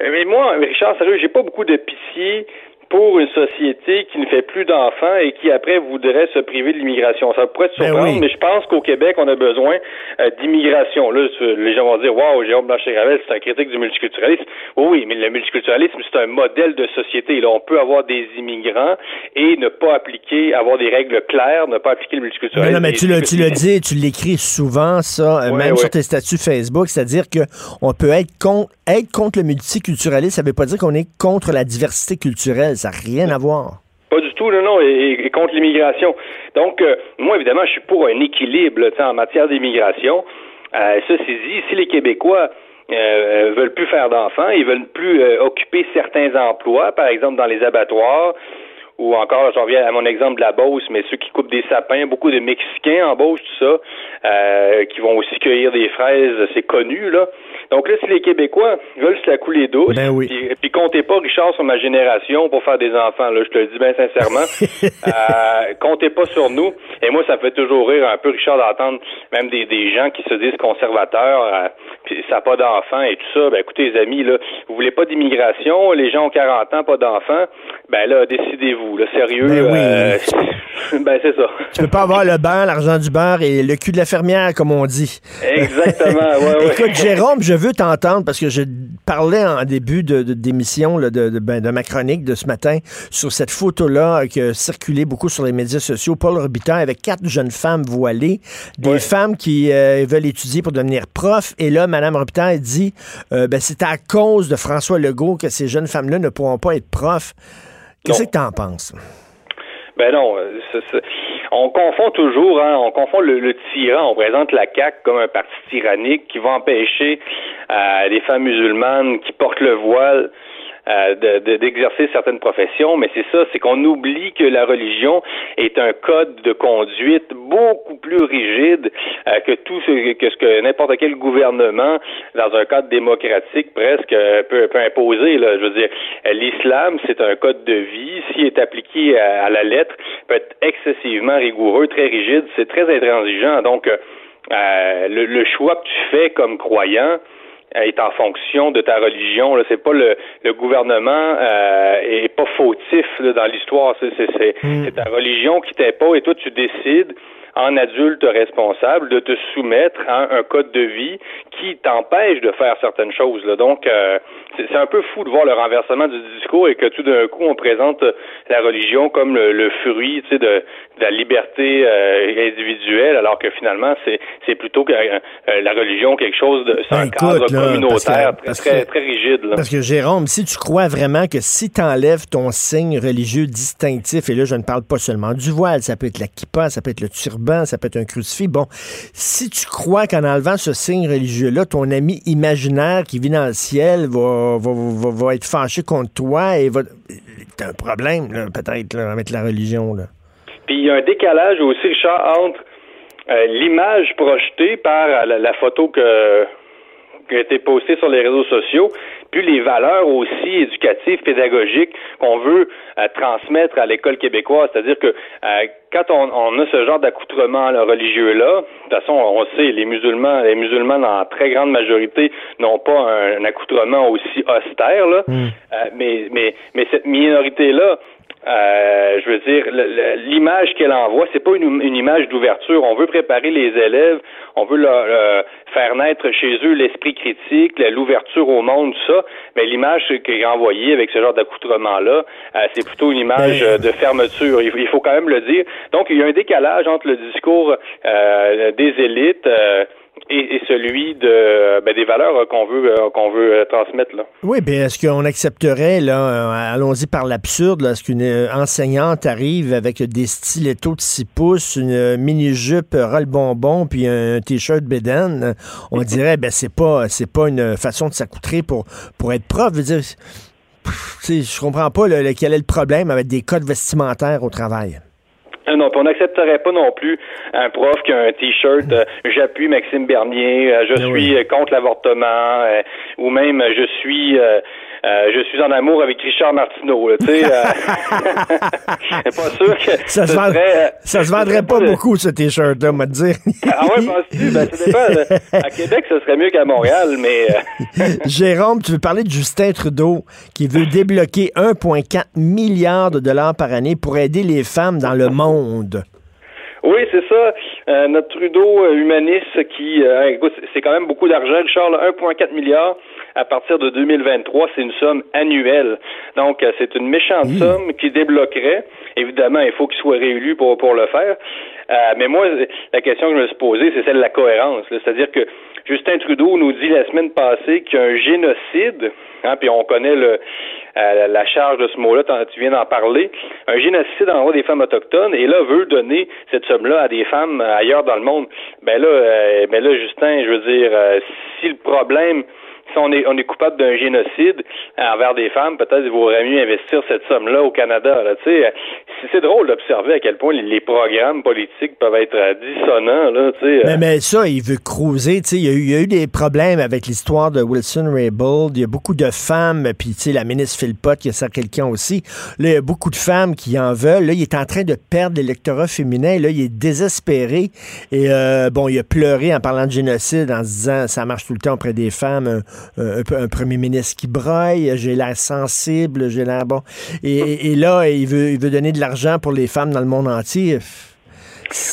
mais moi, Richard, sérieux, j'ai pas beaucoup de pitié pour une société qui ne fait plus d'enfants et qui après voudrait se priver de l'immigration. Ça pourrait être ben surprendre, mais je pense qu'au Québec, on a besoin euh, d'immigration. Là, les gens vont dire Waouh, Jérôme Blanchet-Gravel, c'est un critique du multiculturalisme. Oui, mais le multiculturalisme, c'est un modèle de société. Là, on peut avoir des immigrants et ne pas appliquer, avoir des règles claires, ne pas appliquer le multiculturalisme. Non, mais tu le, tu le dis, tu l'écris souvent, ça, euh, même sur tes statuts Facebook, c'est-à-dire qu'on peut être contre, être contre le multiculturalisme, ça ne veut pas dire qu'on est contre la diversité culturelle. Ça n'a rien à voir. Pas du tout, non, non, et, contre l'immigration. Donc, euh, moi, évidemment, je suis pour un équilibre en matière d'immigration. Euh, ceci dit, si les Québécois euh, veulent plus faire d'enfants, ils veulent plus euh, occuper certains emplois, par exemple dans les abattoirs, ou encore, j'en reviens à mon exemple de la Beauce, mais ceux qui coupent des sapins, beaucoup de Mexicains en Beauce, tout ça, euh, qui vont aussi cueillir des fraises, c'est connu, là. Donc là, si les Québécois veulent se la couler douce, ben oui. puis, comptez pas, Richard, sur ma génération pour faire des enfants, là, je te le dis bien sincèrement, euh, comptez pas sur nous. Et moi, ça me fait toujours rire un peu, Richard, d'entendre même des, des gens qui se disent conservateurs, euh, puis ça n'a pas d'enfants et tout ça. Ben écoutez, les amis, là, vous voulez pas d'immigration, les gens ont 40 ans, pas d'enfants, ben là, décidez-vous, là, sérieux. Ben, oui. Euh, ben c'est ça. Tu peux pas avoir le beurre, l'argent du beurre et le cul de la fermière, comme on dit. Exactement, ouais, ouais. Écoute, Jérôme, je veux t'entendre parce que je parlais en début de, d'émission de, de, ben, de, ma chronique de ce matin sur cette photo-là qui a circulé beaucoup sur les médias sociaux. Paul Robitaille avec quatre jeunes femmes voilées, des femmes qui euh, veulent étudier pour devenir prof. Et là, Mme Robitaille dit euh, ben, c'est à cause de François Legault que ces jeunes femmes-là ne pourront pas être profs. Qu'est-ce que tu en penses? Ben non, euh, on confond toujours, hein, on confond le, tyran, on présente la CAQ comme un parti tyrannique qui va empêcher euh, les femmes musulmanes qui portent le voile euh, d'exercer certaines professions, mais c'est ça, c'est qu'on oublie que la religion est un code de conduite beaucoup plus rigide euh, que tout ce que, ce que n'importe quel gouvernement, dans un cadre démocratique presque, euh, peut, peut imposer. Là. Je veux dire, l'islam, c'est un code de vie. S'il est appliqué à, la lettre, peut être excessivement rigoureux, très rigide. C'est très intransigeant. Donc, le, le choix que tu fais comme croyant, est en fonction de ta religion. Là, c'est pas le, le gouvernement euh, est pas fautif dans l'histoire. C'est, c'est, Hmm. c'est ta religion qui t'impose et toi tu décides en adulte responsable de te soumettre à un code de vie qui t'empêche de faire certaines choses. Là. Donc, euh, c'est, un peu fou de voir le renversement du discours et que tout d'un coup, on présente la religion comme le, le fruit tu sais, de, de la liberté euh, individuelle, alors que finalement, c'est, plutôt que euh, la religion quelque chose de... C'est Ben, écoute, cadre là, communautaire que- très, très, très rigide. Là. Parce que Jérôme, si tu crois vraiment que si tu enlèves ton signe religieux distinctif, et là je ne parle pas seulement du voile, ça peut être la kippa, ça peut être le turban, ça peut être un crucifix, bon, si tu crois qu'en enlevant ce signe religieux-là, ton ami imaginaire qui vit dans le ciel va, va, va, être fâché contre toi et va... T'as un problème, peut-être, avec la religion, là. Puis il y a un décalage aussi, Richard, entre euh, l'image projetée par euh, la, photo qui a été postée sur les réseaux sociaux, puis les valeurs aussi éducatives, pédagogiques qu'on veut euh, transmettre à l'école québécoise. C'est-à-dire que euh, quand on, on a ce genre d'accoutrement là, religieux-là, de toute façon, on sait, les musulmans, les musulmans, dans très grande majorité, n'ont pas un, un accoutrement aussi austère, là. Euh, mais, mais, mais cette minorité-là, euh, je veux dire, l'image qu'elle envoie, c'est pas une, une image d'ouverture. On veut préparer les élèves, on veut leur euh, faire naître chez eux l'esprit critique, l'ouverture au monde, tout ça. Mais l'image qui est envoyée avec ce genre d'accoutrement-là, euh, c'est plutôt une image Ben- euh, de fermeture. Il, il faut quand même le dire. Donc, il y a un décalage entre le discours euh, des élites. Et, celui ben, des valeurs euh, qu'on veut euh, qu'on veut euh, transmettre là. Oui, bien, est-ce qu'on accepterait, là, allons-y par l'absurde, est-ce qu'une enseignante arrive avec des stilettos de 6 pouces, une mini-jupe euh, roll bonbon, puis un t-shirt bédaine, on dirait, ben, c'est pas, c'est pas une façon de s'accoutrer pour, pour être prof. Je veux dire, je comprends pas là, quel est le problème avec des codes vestimentaires au travail? Euh, Non, puis on n'accepterait pas non plus un prof qui a un t-shirt euh, j'appuie Maxime Bernier, euh, je Ben suis oui. euh, contre l'avortement, euh, ou même je suis euh, je suis en amour avec Richard Martineau. là, Tu sais, euh, pas sûr que Ça se, ce vend- serait, euh, ça se vendrait pas de- beaucoup, ce t-shirt-là, on va te dire. Ah ouais, penses-tu? Ben, ça dépend. À Québec, ce serait mieux qu'à Montréal, mais euh, Jérôme, tu veux parler de Justin Trudeau qui veut débloquer 1,4 milliard de dollars par année pour aider les femmes dans le monde. Oui, c'est ça. Euh, notre Trudeau humaniste qui, euh, écoute, c'est quand même beaucoup d'argent, Richard, là, 1,4 milliard à partir de 2023, c'est une somme annuelle. Donc, euh, c'est une méchante Mmh. somme qui débloquerait. Évidemment, il faut qu'il soit réélu pour, pour le faire. Euh, mais moi, la question que je me suis posée, c'est celle de la cohérence. C'est-à-dire que Justin Trudeau nous dit la semaine passée qu'il y a un génocide, hein, puis on connaît le, euh, la charge de ce mot-là, tu viens d'en parler, un génocide en droit des femmes autochtones, et là, veut donner cette somme-là à des femmes euh, ailleurs dans le monde. Ben là, euh, ben là, Justin, je veux dire, euh, si le problème si on est, on est coupable d'un génocide envers des femmes, peut-être il vaudrait mieux investir cette somme-là au Canada. Là, c'est- drôle d'observer à quel point les, programmes politiques peuvent être dissonants. Là. Mais, mais ça, il veut sais, Il y, a eu- il y a eu des problèmes avec l'histoire de Wilson Raybould. Il y a beaucoup de femmes, puis la ministre Philpott qui a ça quelqu'un aussi. Là, il y a beaucoup de femmes qui en veulent. Là, il est en train de perdre l'électorat féminin. Là, il est désespéré. Et euh, bon, il a pleuré en parlant de génocide, en se disant ça marche tout le temps auprès des femmes. Un, premier ministre qui broille, j'ai l'air sensible, j'ai l'air bon. Et, et là, il veut, il veut donner de l'argent pour les femmes dans le monde entier.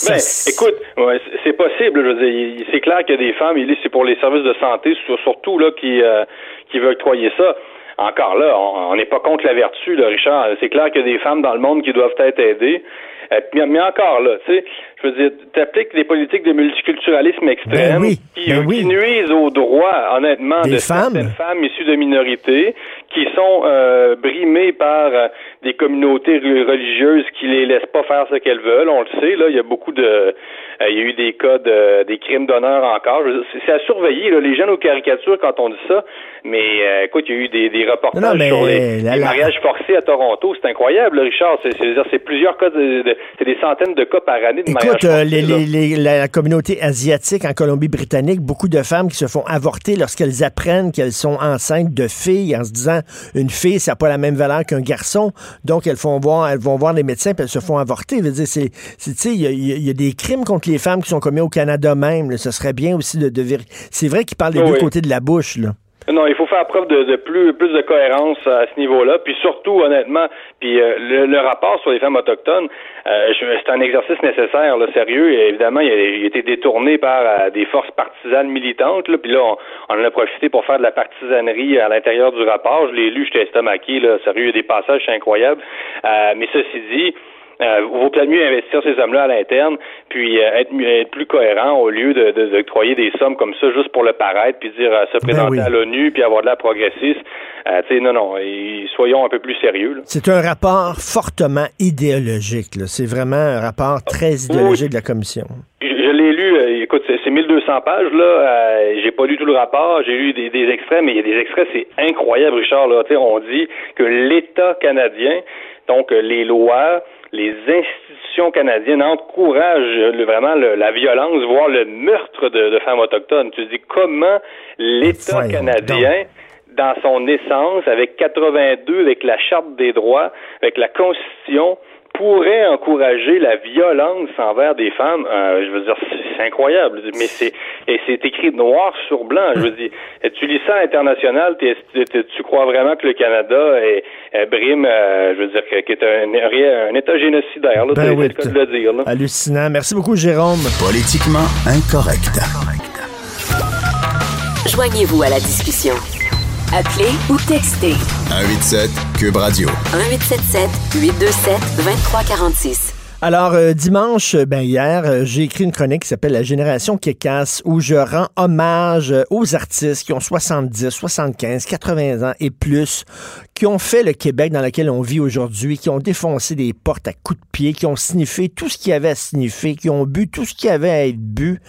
Ben, écoute, ouais, c'est- possible. Je veux dire, il- c'est clair qu'il y a des femmes, il dit c'est pour les services de santé, sur- surtout là qui euh, qui veulent octroyer ça. Encore là, on on n'est pas contre la vertu, là, Richard. C'est clair qu'il y a des femmes dans le monde qui doivent être aidées. Euh, mais, mais encore là, tu sais, je veux dire, t'appliques des politiques de multiculturalisme extrême Ben oui, qui, ben qui oui. nuisent aux droits, honnêtement, Des de femmes. certaines femmes issues de minorités qui sont euh, brimées par euh, des communautés re- religieuses qui les laissent pas faire ce qu'elles veulent. On le sait, là, il y a beaucoup de, il y a eu des cas de des crimes d'honneur encore. C'est à surveiller. Là. Les gens aux caricatures quand on dit ça, mais euh, écoute, il y a eu des, des reportages Non, mais sur les, la- les la- mariages forcés à Toronto. C'est incroyable, là, Richard. C'est- plusieurs cas, de, de- c'est des centaines de cas par année de mariages Écoute, euh, forcés. les- les- les- la communauté asiatique en Colombie-Britannique, beaucoup de femmes qui se font avorter lorsqu'elles apprennent qu'elles sont enceintes de filles en se disant une fille, ça n'a pas la même valeur qu'un garçon. Donc, elles, font voir, elles vont voir les médecins puis elles se font avorter. Je veux dire, c'est, c'est- tu sais, il y y y a des crimes contre les femmes qui sont commises au Canada même. là. Ce serait bien aussi de, de vérifier. C'est vrai qu'ils parlent des Oui. deux côtés de la bouche, là. Non, il faut faire preuve de, de plus, plus de cohérence à ce niveau-là. Puis surtout, honnêtement, puis euh, le, le rapport sur les femmes autochtones, euh, c'est un exercice nécessaire, là, sérieux. Et évidemment, il a, il a été détourné par euh, des forces partisanes militantes. Là, puis là, on, on en a profité pour faire de la partisanerie à l'intérieur du rapport. Je l'ai lu, j'étais estomaqué, là, sérieux, il y a des passages incroyables. Euh, mais ceci dit, euh, vaut peut-être mieux investir ces sommes-là à l'interne, puis euh, être, plus cohérent au lieu de, de, d'octroyer des sommes comme ça juste pour le paraître, puis dire euh, se présenter oui. à l'ONU, puis avoir de la progressiste. Euh, tu sais, non, non, et soyons un peu plus sérieux. C'est un rapport fortement idéologique. C'est vraiment un rapport très idéologique de la commission. Je, je l'ai lu, écoute, c'est, c'est 1200 pages, là. J'ai pas lu tout le rapport, j'ai lu des, des extraits, mais il y a des extraits, c'est incroyable, Richard. Là, on dit que l'État canadien, donc les lois, les institutions canadiennes encouragent le- vraiment le- la violence, voire le meurtre de, de femmes autochtones. Tu dis comment l'État canadien, dans son essence, avec 82, avec la Charte des droits, avec la Constitution, pourrait encourager la violence envers des femmes, euh, je veux dire, c'est incroyable. Mais c'est et c'est écrit noir sur blanc. Je veux dire, tu lis ça à l'international, tu crois vraiment que le Canada est, est brime, euh, je veux dire, que- qui est un, un État génocidaire. Là, Ben c'est oui, le le dire. Là. Hallucinant. Merci beaucoup, Jérôme. Politiquement incorrect. Joignez-vous à la discussion. Appelez ou textez 187 Cube Radio. 1877 827 2346. Alors, euh, dimanche, euh, ben hier, euh, j'ai écrit une chronique qui s'appelle La génération qui casse, où je rends hommage aux artistes qui ont 70, 75, 80 ans et plus, qui ont fait le Québec dans lequel on vit aujourd'hui, qui ont défoncé des portes à coups de pied, qui ont sniffé tout ce qu'il y avait à sniffer, qui ont bu tout ce qu'il y avait à être bu,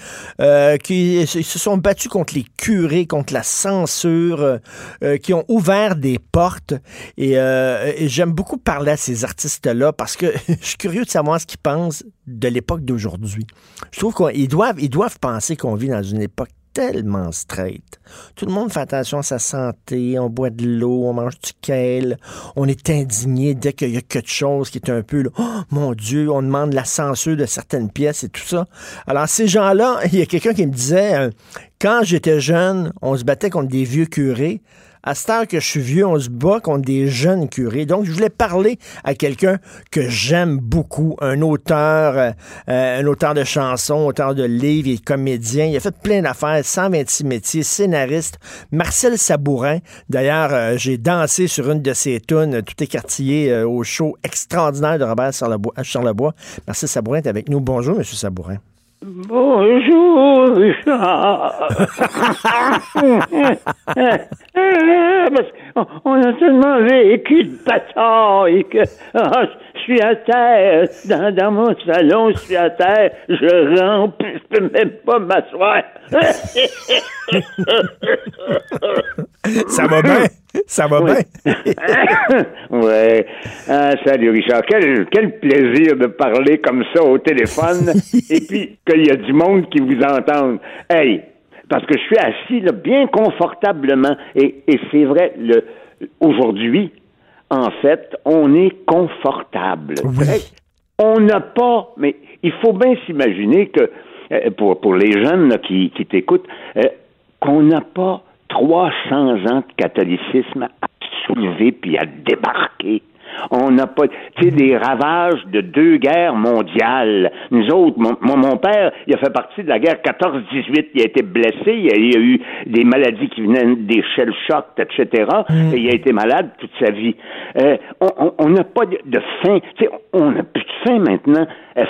euh, qui se sont battus contre les curés, contre la censure, euh, euh, qui ont ouvert des portes. Et, j'aime beaucoup parler à ces artistes-là parce que je suis curieux de savoir ce qu'ils pensent de l'époque d'aujourd'hui. Je trouve qu'ils ils doivent penser qu'on vit dans une époque tellement straight. Tout le monde fait attention à sa santé, on boit de l'eau, on mange du kale, on est indigné dès qu'il y a quelque chose qui est un peu, oh mon Dieu, on demande la censure de certaines pièces et tout ça. Alors ces gens-là, il y a quelqu'un qui me disait, euh, quand j'étais jeune, on se battait contre des vieux curés. À cette heure que je suis vieux, on se bat contre des jeunes curés. Donc, je voulais parler à quelqu'un que j'aime beaucoup, un auteur, euh, euh, un auteur de chansons, auteur de livres, il est comédien, il a fait plein d'affaires, 126 métiers, scénariste, Marcel Sabourin. D'ailleurs, euh, j'ai dansé sur une de ses tunes, tout écartillé au show extraordinaire de Robert. Charlebois. Marcel Sabourin est avec nous. Bonjour, Monsieur Sabourin. Bonjour, Richard. Parce qu'on- on a tellement vécu de bataille que ah, je suis à terre. Dans, dans mon salon, je suis à terre. Je rampe, je peux même pas m'asseoir. Ça va bien? Ça va Oui. bien? ouais. Ah, salut Richard. Quel, quel plaisir de parler comme ça au téléphone et puis qu'il y a du monde qui vous entende. Hey, parce que je suis assis là, bien confortablement et, et c'est vrai, le, aujourd'hui, en fait, on est confortable. Oui. Hey, on n'a pas, mais il faut bien s'imaginer que, euh, pour, pour les jeunes là, qui, qui t'écoutent, euh, qu'on n'a pas 300 ans de catholicisme à soulever puis à débarquer. On n'a pas, tu sais, des ravages de deux guerres mondiales. Nous autres, mon, mon, mon père, il a fait partie de la guerre 14-18. Il a été blessé. Il y a, il a eu des maladies qui venaient des shell shocks, etc. Et il a été malade toute sa vie. Euh, on- n'a pas de, de faim. Tu sais, on n'a plus de faim maintenant.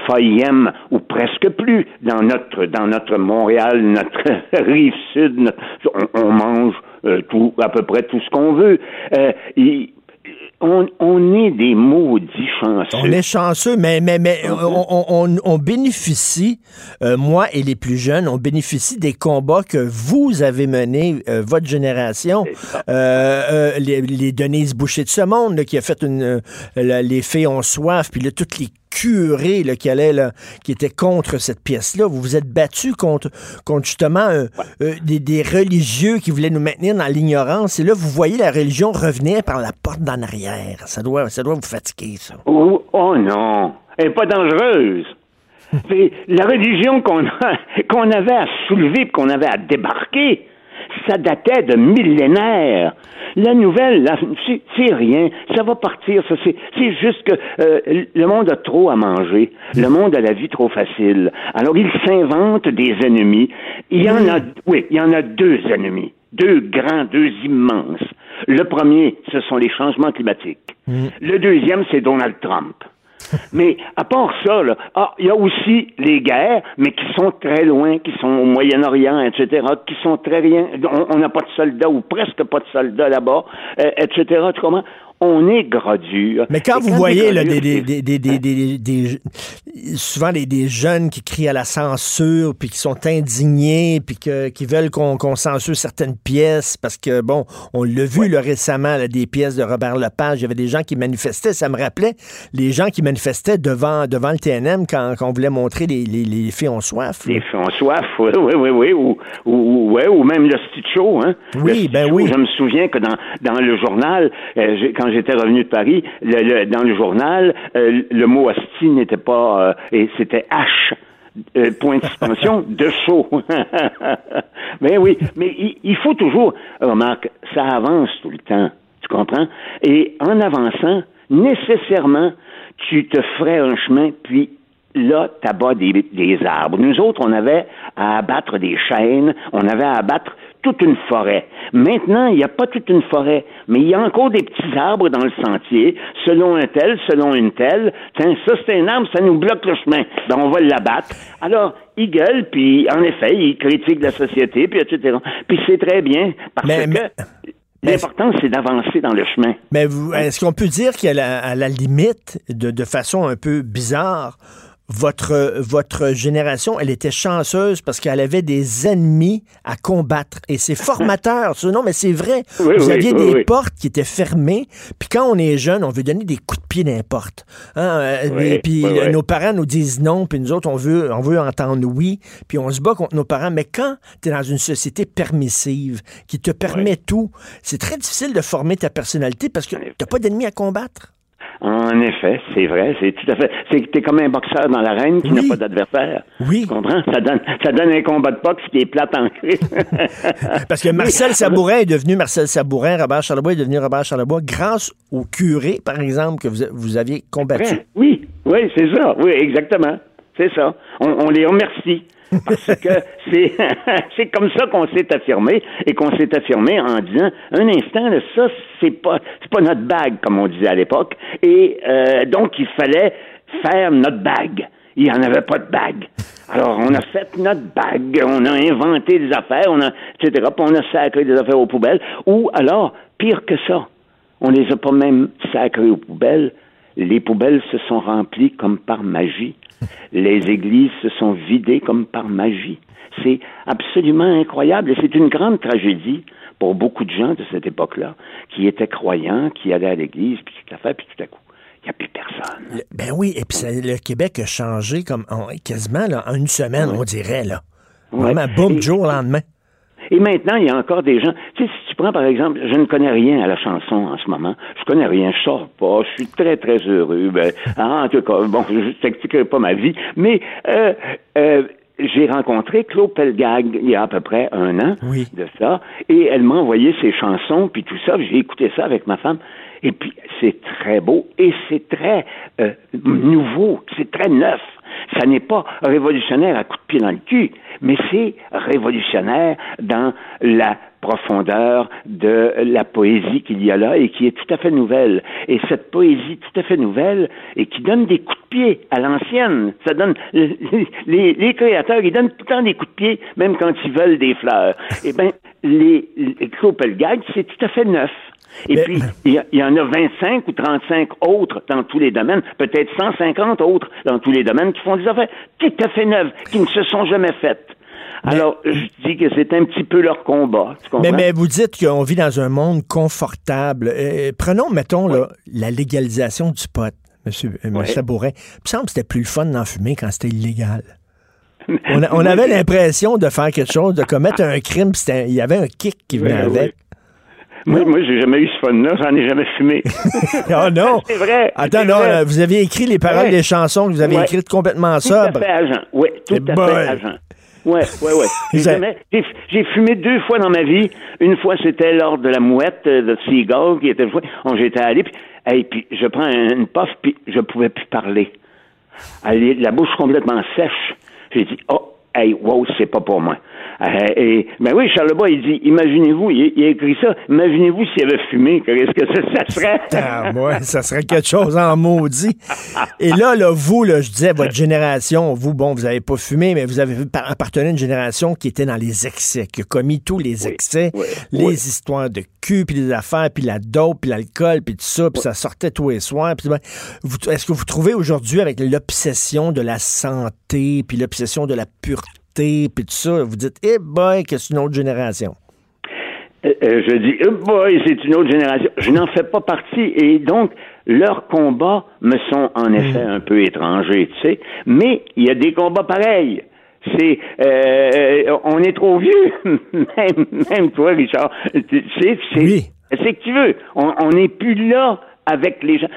FAIM ou presque plus dans notre dans notre Montréal, notre rive sud. notre- on, on mange euh, tout à peu près tout ce qu'on veut. Euh, on, on est des maudits chanceux. On est chanceux, mais, mais, mais on, on- on- on bénéficie, euh, moi et les plus jeunes, on bénéficie des combats que vous avez menés, euh, votre génération. Euh, les, les Denise Boucher de ce monde, là, qui a fait une, la- Les Fées ont soif, puis là, toutes les curés là, qui, là, qui étaient contre cette pièce-là. Vous vous êtes battus contre, contre justement euh, euh, des, des religieux qui voulaient nous maintenir dans l'ignorance. Et là, vous voyez la religion revenir par la porte d'en arrière. Ça doit, ça doit vous fatiguer, ça. Oh, oh non, elle n'est pas dangereuse. La religion qu'on avait à soulever, qu'on avait à débarquer, ça datait de millénaires. La nouvelle, là, c'est rien. Ça va partir. Ça, c'est, c'est juste que euh, le monde a trop à manger. Le monde a la vie trop facile. Alors, il s'invente des ennemis. Il y en a, oui, il y en a deux ennemis. Deux grands, deux immenses. Le premier, ce sont les changements climatiques. Le deuxième, c'est Donald Trump. Mais à part ça, ah, il y a aussi les guerres, mais qui sont très loin, qui sont au Moyen-Orient, etc., qui sont très rien. On n'a pas de soldats ou presque pas de soldats là-bas, euh, etc. Tu? On est gradure. Mais quand vous voyez là, des, des, des, des, des, des- des- souvent des, des jeunes qui crient à la censure, puis qui sont indignés, puis que, qui veulent qu'on censure certaines pièces, parce que, bon, on l'a vu là, récemment, là, des pièces de Robert Lepage, il y avait des gens qui manifestaient, ça me rappelait les gens qui manifestaient devant, devant le TNM quand, quand on voulait montrer les, les, les filles ont soif. là. Les filles ont soif, oui, oui, oui, oui, ou, ou, ou- ouais, ou même le Stitch Show, hein. Oui, Le ben oui. Je me souviens que dans, dans le journal, euh, j'ai- quand j'étais revenu de Paris, le, le- dans le journal, euh, le mot hostie n'était pas, euh, et c'était H. euh, point de suspension de show. mais oui, mais il, il faut toujours, remarque, ça avance tout le temps, tu comprends? Et en avançant, nécessairement, tu te ferais un chemin, puis là, t'abats des, des arbres. Nous autres, on avait à abattre des chênes, on avait à abattre toute une forêt. Maintenant, il n'y a pas toute une forêt, mais il y a encore des petits arbres dans le sentier, selon un tel, selon une telle. Tiens, ça, c'est un arbre, ça nous bloque le chemin. Ben, on va l'abattre. Alors, il gueule, puis en effet, il critique la société, puis etc. Puis c'est très bien, parce Mais- que mais- l'important, c'est d'avancer dans le chemin. Mais est-ce qu'on peut dire qu'à la, à la limite, de, de façon un peu bizarre, votre, votre génération, elle était chanceuse parce qu'elle avait des ennemis à combattre. Et c'est formateur, ça. Non, mais c'est vrai. Oui, Vous aviez oui, des oui. portes qui étaient fermées. Puis quand on est jeune, on veut donner des coups de pied n'importe. Hein, et puis euh, oui. nos parents nous disent non, puis nous autres, on veut, on veut entendre oui. Puis on se bat contre nos parents. Mais quand tu es dans une société permissive qui te permet tout, c'est très difficile de former ta personnalité parce que t'as pas d'ennemis à combattre. En effet, c'est vrai, c'est tout à fait. C'est que t'es comme un boxeur dans l'arène qui Oui. n'a pas d'adversaire. Oui. Tu comprends? Ça donne, ça donne un combat de boxe qui est plate en crise. Parce que Marcel Sabourin est devenu Marcel Sabourin, Robert Charlebois est devenu Robert Charlebois grâce au curé, par exemple, que vous, vous aviez combattu. Oui, oui, c'est ça. Oui, exactement. C'est ça. On, on les remercie. Parce que c'est, c'est comme ça qu'on s'est affirmé et qu'on s'est affirmé en disant un instant, là, ça, c'est pas, c'est pas notre bague, comme on disait à l'époque. Et euh, donc, il fallait faire notre bague. Il n'y en avait pas de bague. Alors, on a fait notre bague, on a inventé des affaires, on a, etc., on a sacré des affaires aux poubelles. Ou alors, pire que ça, on les a pas même sacrées aux poubelles, les poubelles se sont remplies comme par magie. Les églises se sont vidées comme par magie. C'est absolument incroyable et c'est une grande tragédie pour beaucoup de gens de cette époque-là qui étaient croyants, qui allaient à l'église, puis tout à fait, puis tout à coup, il n'y a plus personne. Le- ben oui, et puis ça- le Québec a changé comme en- quasiment là, en une semaine, on dirait. là. Vraiment, boum, Et- jour au lendemain. Et maintenant, il y a encore des gens. Tu sais, si tu prends par exemple, je ne connais rien à la chanson en ce moment. Je connais rien, je sors pas, je suis très très heureux. Ben, ah, en tout cas, bon, je t'expliquerai pas ma vie, mais euh, euh, j'ai rencontré Claude Pelgag il y a à peu près un an Oui. de ça, et elle m'a envoyé ses chansons puis tout ça. J'ai écouté ça avec ma femme. Et puis c'est très beau et c'est très euh, nouveau, c'est très neuf. Ça n'est pas révolutionnaire à coup de pied dans le cul, mais c'est révolutionnaire dans la profondeur de la poésie qu'il y a là et qui est tout à fait nouvelle. Et cette poésie tout à fait nouvelle et qui donne des coups de pied à l'ancienne, ça donne les, créateurs, ils donnent tout le temps des coups de pied, même quand ils veulent des fleurs. Eh bien, les, les c'est tout à fait neuf. Et Mais- puis, il y, en a 25 ou 35 autres dans tous les domaines, peut-être 150 autres dans tous les domaines qui font des affaires tout à fait neuves, qui ne se sont jamais faites. Alors, je dis que c'est un petit peu leur combat. Tu comprends? Mais, mais vous dites qu'on vit dans un monde confortable. Euh, prenons, mettons, là, la légalisation du pot, M. Ouais. Sabourin. Il me semble que c'était plus le fun d'en fumer quand c'était illégal. On, a- on avait l'impression de faire quelque chose, de commettre un crime. Il y avait un kick qui venait Ouais, avec. Moi, moi j'ai jamais eu ce fun-là, j'en ai jamais fumé. oh non! C'est vrai. Attends, non, vrai. là, vous avez écrit les paroles Ouais. des chansons que vous avez Ouais. écrites complètement Tout à sobre. fait agent. Oui, tout à fait agent. Ouais, ouais, ouais. J'ai fumé deux fois dans ma vie. Une fois, c'était lors de la mouette euh, de Seagull qui était jouée. On j'étais allé, puis, hey, puis je prends un- une puff, puis je pouvais plus parler. Allez, la bouche complètement sèche. J'ai dit, oh, hey, wow, c'est pas pour moi. Euh, et, ben oui, Charles Bois, il dit, imaginez-vous, il, il a écrit ça, imaginez-vous s'il avait fumé, qu'est-ce que ça, ça serait? Ah, ouais, ça serait quelque chose en maudit. Et là, là, vous, là, je disais, votre génération, vous, bon, vous n'avez pas fumé, mais vous avez par- appartenu à une génération qui était dans les excès, qui a commis tous les excès, oui, les oui. histoires de cul, puis les affaires, puis la dope, puis l'alcool, puis tout ça, puis ça sortait tous les soirs. puis ben, Est-ce que vous trouvez aujourd'hui, avec l'obsession de la santé, puis l'obsession de la pureté, puis tout ça, vous dites, eh boy, que c'est une autre génération. Euh, euh, je dis, oh boy, c'est une autre génération. Je n'en fais pas partie. Et donc, leurs combats me sont en effet un peu étrangers, tu sais. Mais il y a des combats pareils. C'est, euh, on est trop vieux, même, même toi, Richard. Tu sais, c'est, Oui. c'est que tu veux. On n'est plus là avec les gens.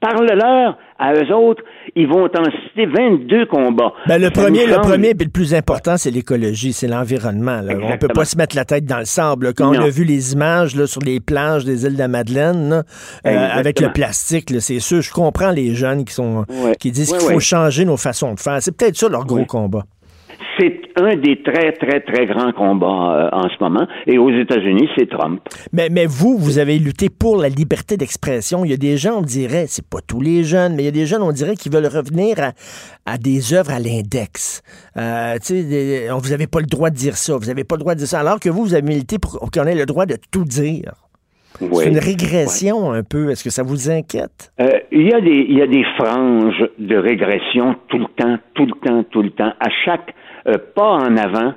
Parle-leur à eux autres, ils vont t'en citer 22 combats. Ben, le premier, le semble- premier, puis le plus important, c'est l'écologie, c'est l'environnement. là. On peut Exactement. pas se mettre la tête dans le sable. là. Quand on a vu les images là, sur les plages des îles de la Madeleine, là, euh, avec le plastique, là, c'est sûr, je comprends les jeunes qui sont Ouais. qui disent Ouais, qu'il faut ouais. changer nos façons de faire. C'est peut-être ça leur gros combat. C'est un des très, très, très grands combats euh, en ce moment. Et aux États-Unis, c'est Trump. Mais, mais vous, vous avez lutté pour la liberté d'expression. Il y a des gens, on dirait, c'est pas tous les jeunes, mais il y a des jeunes, on dirait, qui veulent revenir à, à des œuvres à l'index. Euh, vous n'avez pas le droit de dire ça, vous n'avez pas le droit de dire ça, alors que vous, vous avez milité pour qu'on ait le droit de tout dire. Oui. C'est une régression un peu. Est-ce que ça vous inquiète? Euh, il y a des y a des franges de régression tout le temps, tout le temps, tout le temps. À chaque pas en avant,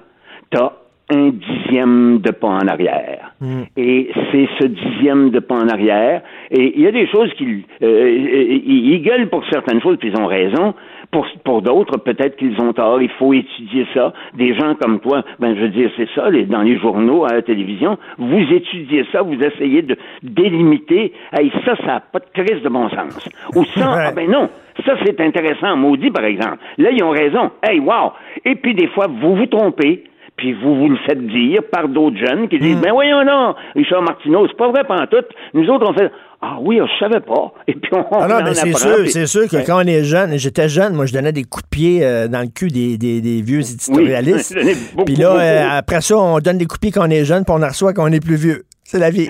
t'as un dixième de pas en arrière. Et c'est ce dixième de pas en arrière. Et il y a des choses qui euh, ils, ils gueulent pour certaines choses, puis ils ont raison. Pour, pour d'autres, peut-être qu'ils ont tort. Il faut étudier ça. Des gens comme toi, ben je veux dire, c'est ça, les, dans les journaux, à la télévision, vous étudiez ça, vous essayez de délimiter. Hey, ça, ça n'a pas de crise de bon sens. Ou ça, Ouais. ah ben non, ça c'est intéressant, maudit par exemple. Là, ils ont raison. Hey, wow! Et puis des fois, vous vous trompez. Puis vous vous le faites dire par d'autres jeunes qui disent, ben voyons non, Richard Martineau, c'est pas vrai pantoute. Nous autres, on fait, ah oui, je savais pas. Et puis on, Ah non, on mais c'est sûr, c'est sûr que Ouais. quand on est jeune, j'étais jeune, moi je donnais des coups de pied euh, dans le cul des, des, des vieux éditorialistes. Oui, donnez beaucoup, puis là, euh, après ça, on donne des coups de pied quand on est jeune, puis on en reçoit quand on est plus vieux. C'est la vie.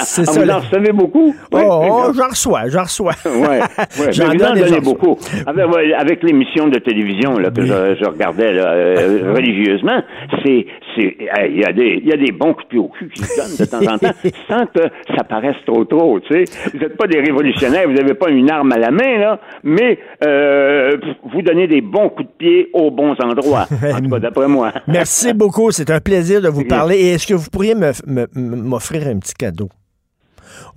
C'est Ah, ça, Vous en recevez beaucoup? Oh, Ouais, oh, j'en reçois, j'en reçois. Ouais. J'en donne j'en beaucoup. Avec, ouais, avec l'émission de télévision là, que Oui. je, je regardais là, euh, religieusement, c'est, il y a des, il y a des bons coups de pied au cul qui se donnent de temps en temps, sans que ça paraisse trop trop. Tu sais, vous n'êtes pas des révolutionnaires, vous n'avez pas une arme à la main là, mais euh, vous donnez des bons coups de pied aux bons endroits. En tout cas, d'après moi. Merci beaucoup, c'est un plaisir de vous parler. Et est-ce que vous pourriez m'offrir un petit cadeau?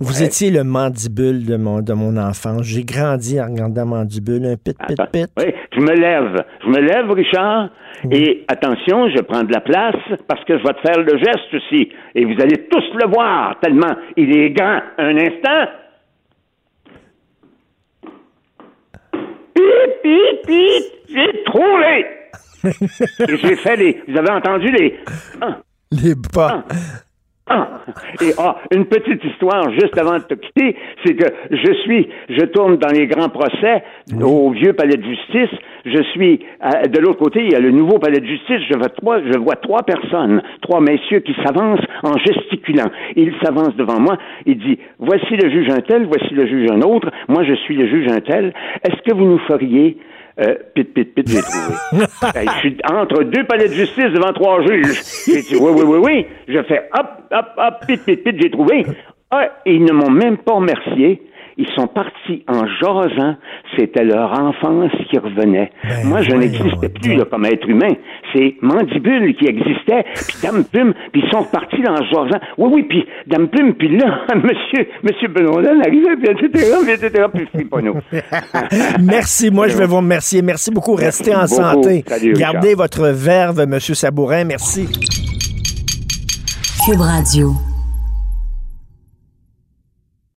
Vous Ouais. étiez le mandibule de mon, de mon enfance. J'ai grandi en regardant mandibule, un pit, pit, Attends. pit. Oui, je me lève. Je me lève, Richard. Et attention, je prends de la place parce que je vais te faire le geste aussi. Et vous allez tous le voir tellement il est grand. Un instant. Pip, pip, pip. J'ai trouvé. J'ai fait les. Vous avez entendu les. Ah, Les pas. ah. Et ah, une petite histoire juste avant de te quitter, c'est que je suis, je tourne dans les grands procès au vieux palais de justice. Je suis de l'autre côté, il y a le nouveau palais de justice. Je vois trois, je vois trois personnes, trois messieurs qui s'avancent en gesticulant. Ils s'avancent devant moi. Il dit voici le juge un tel, voici le juge un autre. Moi, je suis le juge un tel. Est-ce que vous nous feriez euh, pit, pit, pit, j'ai trouvé. Hey, je suis entre deux palais de justice devant trois juges. J'ai dit, oui, oui, oui, oui. Je fais, hop, hop, hop, pit, pit, pit, j'ai trouvé. Ah, et ils ne m'ont même pas remercié. Ils sont partis en jasant. C'était leur enfance qui revenait. Ben, Moi, je n'existais plus là, comme être humain. C'est Mandibule qui existait, puis Dame Plume, puis ils sont repartis en jasant. Oui, oui, puis Dame Plume, puis là, monsieur, monsieur Benoît arrivait, puis etc., puis etc., puis. Merci. Moi, je vais vous remercier. Merci beaucoup. Restez en beaucoup. santé. Salut, Richard. Gardez votre verve, Monsieur Sabourin. Merci. Cube Radio.